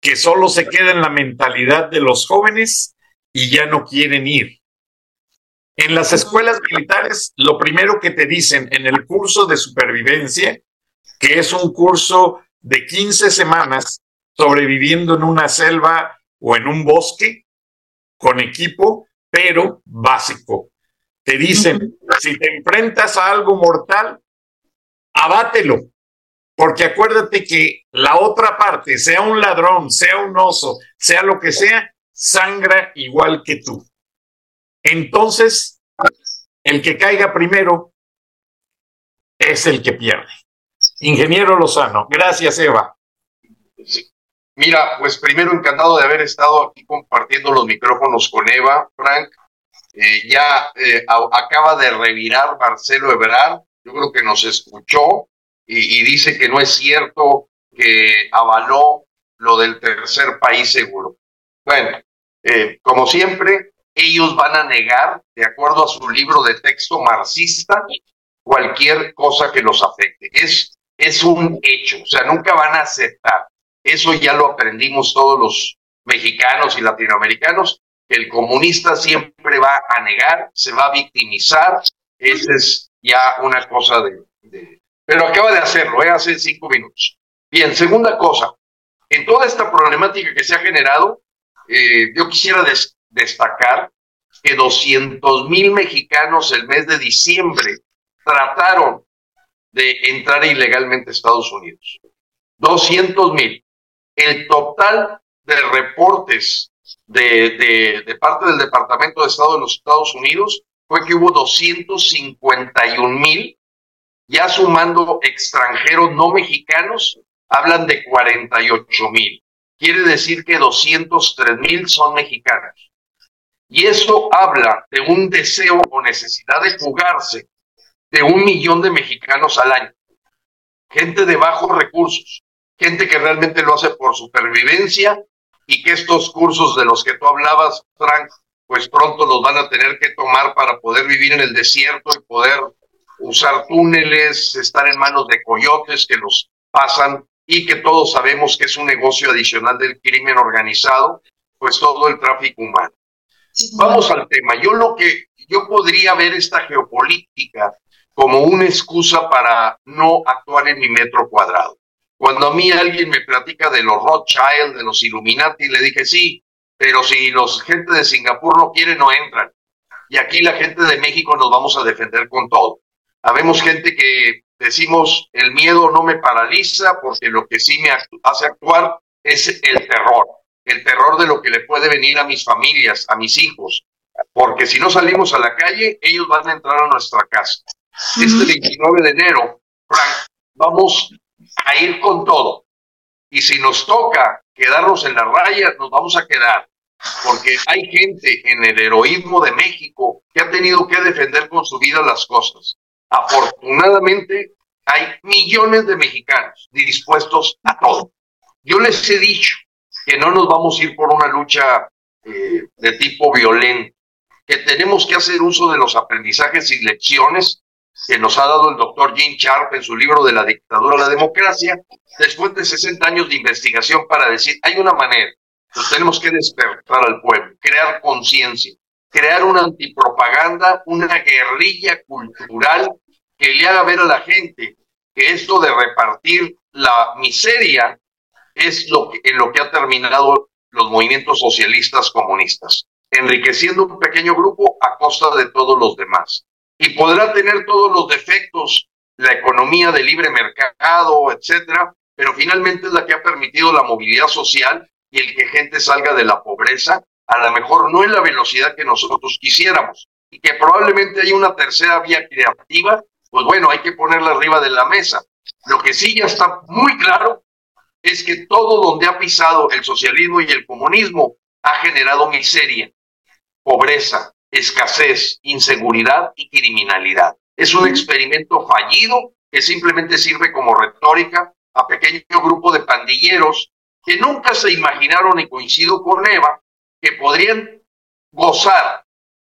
que solo se queda en la mentalidad de los jóvenes y ya no quieren ir. En las escuelas militares, lo primero que te dicen en el curso de supervivencia, que es un curso de 15 semanas sobreviviendo en una selva o en un bosque, con equipo, pero básico. Te dicen, si te enfrentas a algo mortal, abátelo. Porque acuérdate que la otra parte, sea un ladrón, sea un oso, sea lo que sea, sangra igual que tú. Entonces, el que caiga primero es el que pierde. Ingeniero Lozano, gracias Eva. Mira, pues primero encantado de haber estado aquí compartiendo los micrófonos con Eva, Frank. Eh, ya eh, acaba de revirar Marcelo Ebrard, yo creo que nos escuchó y, dice que no es cierto que avaló lo del tercer país seguro. Bueno, eh, como siempre, ellos van a negar, de acuerdo a su libro de texto marxista, cualquier cosa que los afecte. Es, es un hecho, o sea, nunca van a aceptar. Eso ya lo aprendimos todos los mexicanos y latinoamericanos, que el comunista siempre va a negar, se va a victimizar. Esa es ya una cosa de... Pero acaba de hacerlo, ¿eh? hace cinco minutos. Bien, segunda cosa. En toda esta problemática que se ha generado, eh, yo quisiera destacar que 200 mil mexicanos el mes de diciembre trataron de entrar ilegalmente a Estados Unidos. 200 mil. El total de reportes de, parte del Departamento de Estado de los Estados Unidos fue que hubo 251 mil, ya sumando extranjeros no mexicanos, hablan de 48 mil. Quiere decir que 203 mil son mexicanos. Y eso habla de un deseo o necesidad de jugarse de un millón de mexicanos al año. Gente de bajos recursos, gente que realmente lo hace por supervivencia y que estos cursos de los que tú hablabas, Frank, pues pronto los van a tener que tomar para poder vivir en el desierto y poder usar túneles, estar en manos de coyotes que los pasan y que todos sabemos que es un negocio adicional del crimen organizado, pues todo el tráfico humano. Vamos al tema. Yo lo que yo podría ver esta geopolítica como una excusa para no actuar en mi metro cuadrado. Cuando a mí alguien me platica de los Rothschild, de los Illuminati, le dije sí, pero si los gente de Singapur no quieren, no entran. Y aquí la gente de México nos vamos a defender con todo. Habemos gente que decimos el miedo no me paraliza porque lo que sí me hace actuar es el terror, el terror de lo que le puede venir a mis familias, a mis hijos, porque si no salimos a la calle, ellos van a entrar a nuestra casa. Este 29 de enero, Frank, vamos a ir con todo. Y si nos toca quedarnos en la raya, nos vamos a quedar. Porque hay gente en el heroísmo de México que ha tenido que defender con su vida las cosas. Afortunadamente, hay millones de mexicanos dispuestos a todo. Yo les he dicho que no nos vamos a ir por una lucha eh, de tipo violento, que tenemos que hacer uso de los aprendizajes y lecciones que nos ha dado el doctor Jim Sharp en su libro de la dictadura a la democracia, después de 60 años de investigación para decir, hay una manera, tenemos que despertar al pueblo, crear conciencia, crear una antipropaganda, una guerrilla cultural que le haga ver a la gente que esto de repartir la miseria es lo que, en lo que ha terminado los movimientos socialistas comunistas, enriqueciendo un pequeño grupo a costa de todos los demás y podrá tener todos los defectos la economía de libre mercado, etcétera, pero finalmente es la que ha permitido la movilidad social y el que gente salga de la pobreza, a lo mejor no en la velocidad que nosotros quisiéramos, y que probablemente hay una tercera vía creativa, pues bueno, hay que ponerla arriba de la mesa. Lo que sí ya está muy claro es que todo donde ha pisado el socialismo y el comunismo ha generado miseria, pobreza, escasez, inseguridad y criminalidad. Es un experimento fallido que simplemente sirve como retórica a pequeño grupo de pandilleros que nunca se imaginaron, y coincido con Eva, que podrían gozar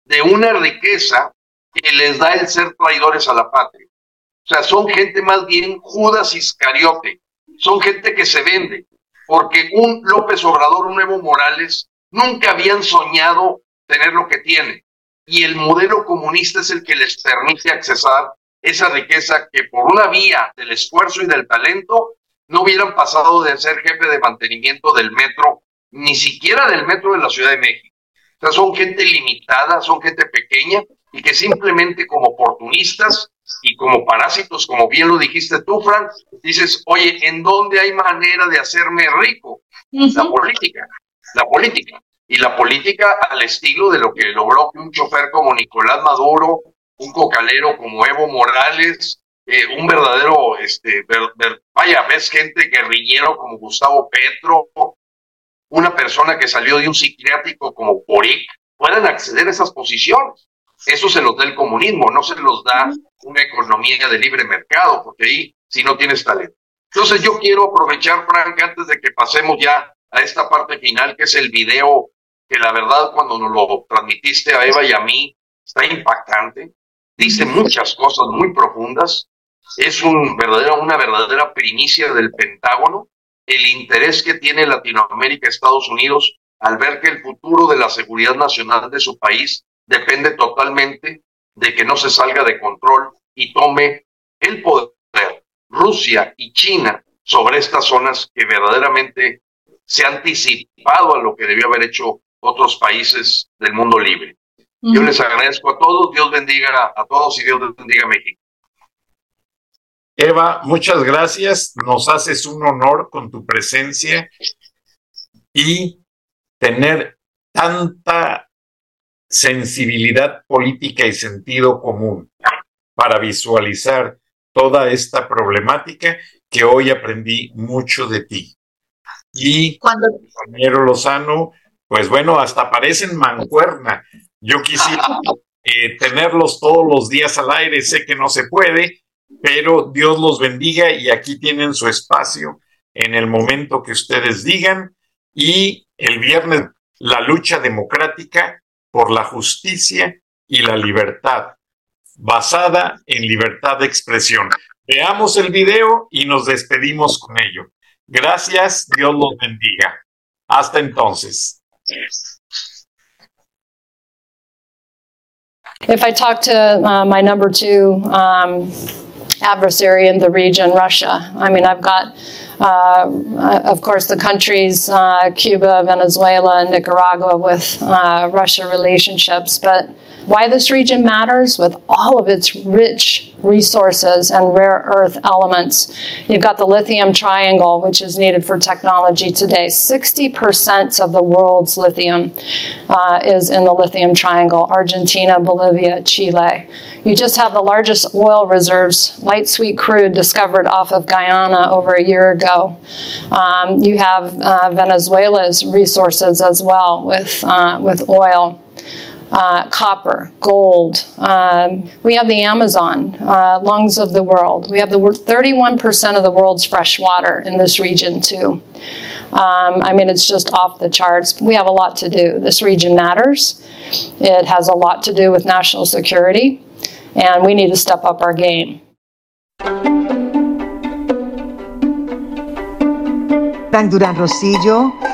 de una riqueza que les da el ser traidores a la patria. O sea, son gente más bien Judas Iscariote, son gente que se vende, porque un López Obrador, un Evo Morales, nunca habían soñado tener lo que tienen y el modelo comunista es el que les permite accesar esa riqueza que por una vía del esfuerzo y del talento no hubieran pasado de ser jefe de mantenimiento del metro, ni siquiera del metro de la Ciudad de México. O sea, son gente limitada, son gente pequeña y que simplemente como oportunistas y como parásitos, como bien lo dijiste tú, Frank, dices, oye, ¿en dónde hay manera de hacerme rico? La política, la política. Y la política al estilo de lo que logró que un chofer como Nicolás Maduro, un cocalero como Evo Morales, eh, un verdadero, este, vaya, ves gente guerrillero como Gustavo Petro, una persona que salió de un psiquiátrico como Boric, puedan acceder a esas posiciones. Eso se los da el comunismo, no se los da una economía de libre mercado, porque ahí si no tienes talento. Entonces yo quiero aprovechar, Frank, antes de que pasemos ya a esta parte final, que es el video, que la verdad cuando nos lo transmitiste a Eva y a mí, está impactante, dice muchas cosas muy profundas, es un verdadero, una verdadera primicia del Pentágono, el interés que tiene Latinoamérica, Estados Unidos, al ver que el futuro de la seguridad nacional de su país depende totalmente de que no se salga de control y tome el poder Rusia y China sobre estas zonas que verdaderamente se ha anticipado a lo que debió haber hecho otros países del mundo libre. Yo les agradezco a todos, Dios bendiga a todos y Dios bendiga a México. Eva, muchas gracias. Nos haces un honor con tu presencia y tener tanta sensibilidad política y sentido común para visualizar toda esta problemática que hoy aprendí mucho de ti. Y cuando compañero Lozano, pues bueno, hasta parecen mancuerna. Yo quisiera [laughs] eh, tenerlos todos los días al aire, sé que no se puede, pero Dios los bendiga y aquí tienen su espacio en el momento que ustedes digan. Y el viernes, la lucha democrática por la justicia y la libertad, basada en libertad de expresión. Veamos el video y nos despedimos con ello. Gracias, Dios los bendiga. Hasta entonces. If I talk to uh, my number two um, adversary in the region, Russia, I mean, I've got uh, of course, the countries uh, Cuba, Venezuela, and Nicaragua with uh, Russia relationships. But why this region matters with all of its rich resources and rare earth elements. You've got the lithium triangle, which is needed for technology today. 60% of the world's lithium uh, is in the lithium triangle Argentina, Bolivia, Chile. You just have the largest oil reserves, light sweet crude, discovered off of Guyana over a year ago. Um, you have uh, Venezuela's resources as well with, uh, with oil uh, copper, gold. Um, we have the Amazon, uh, lungs of the world. We have the 31% of the world's fresh water in this region, too. Um, I mean, it's just off the charts. We have a lot to do. This region matters. It has a lot to do with national security, and we need to step up our game. Frank Durán Rosillo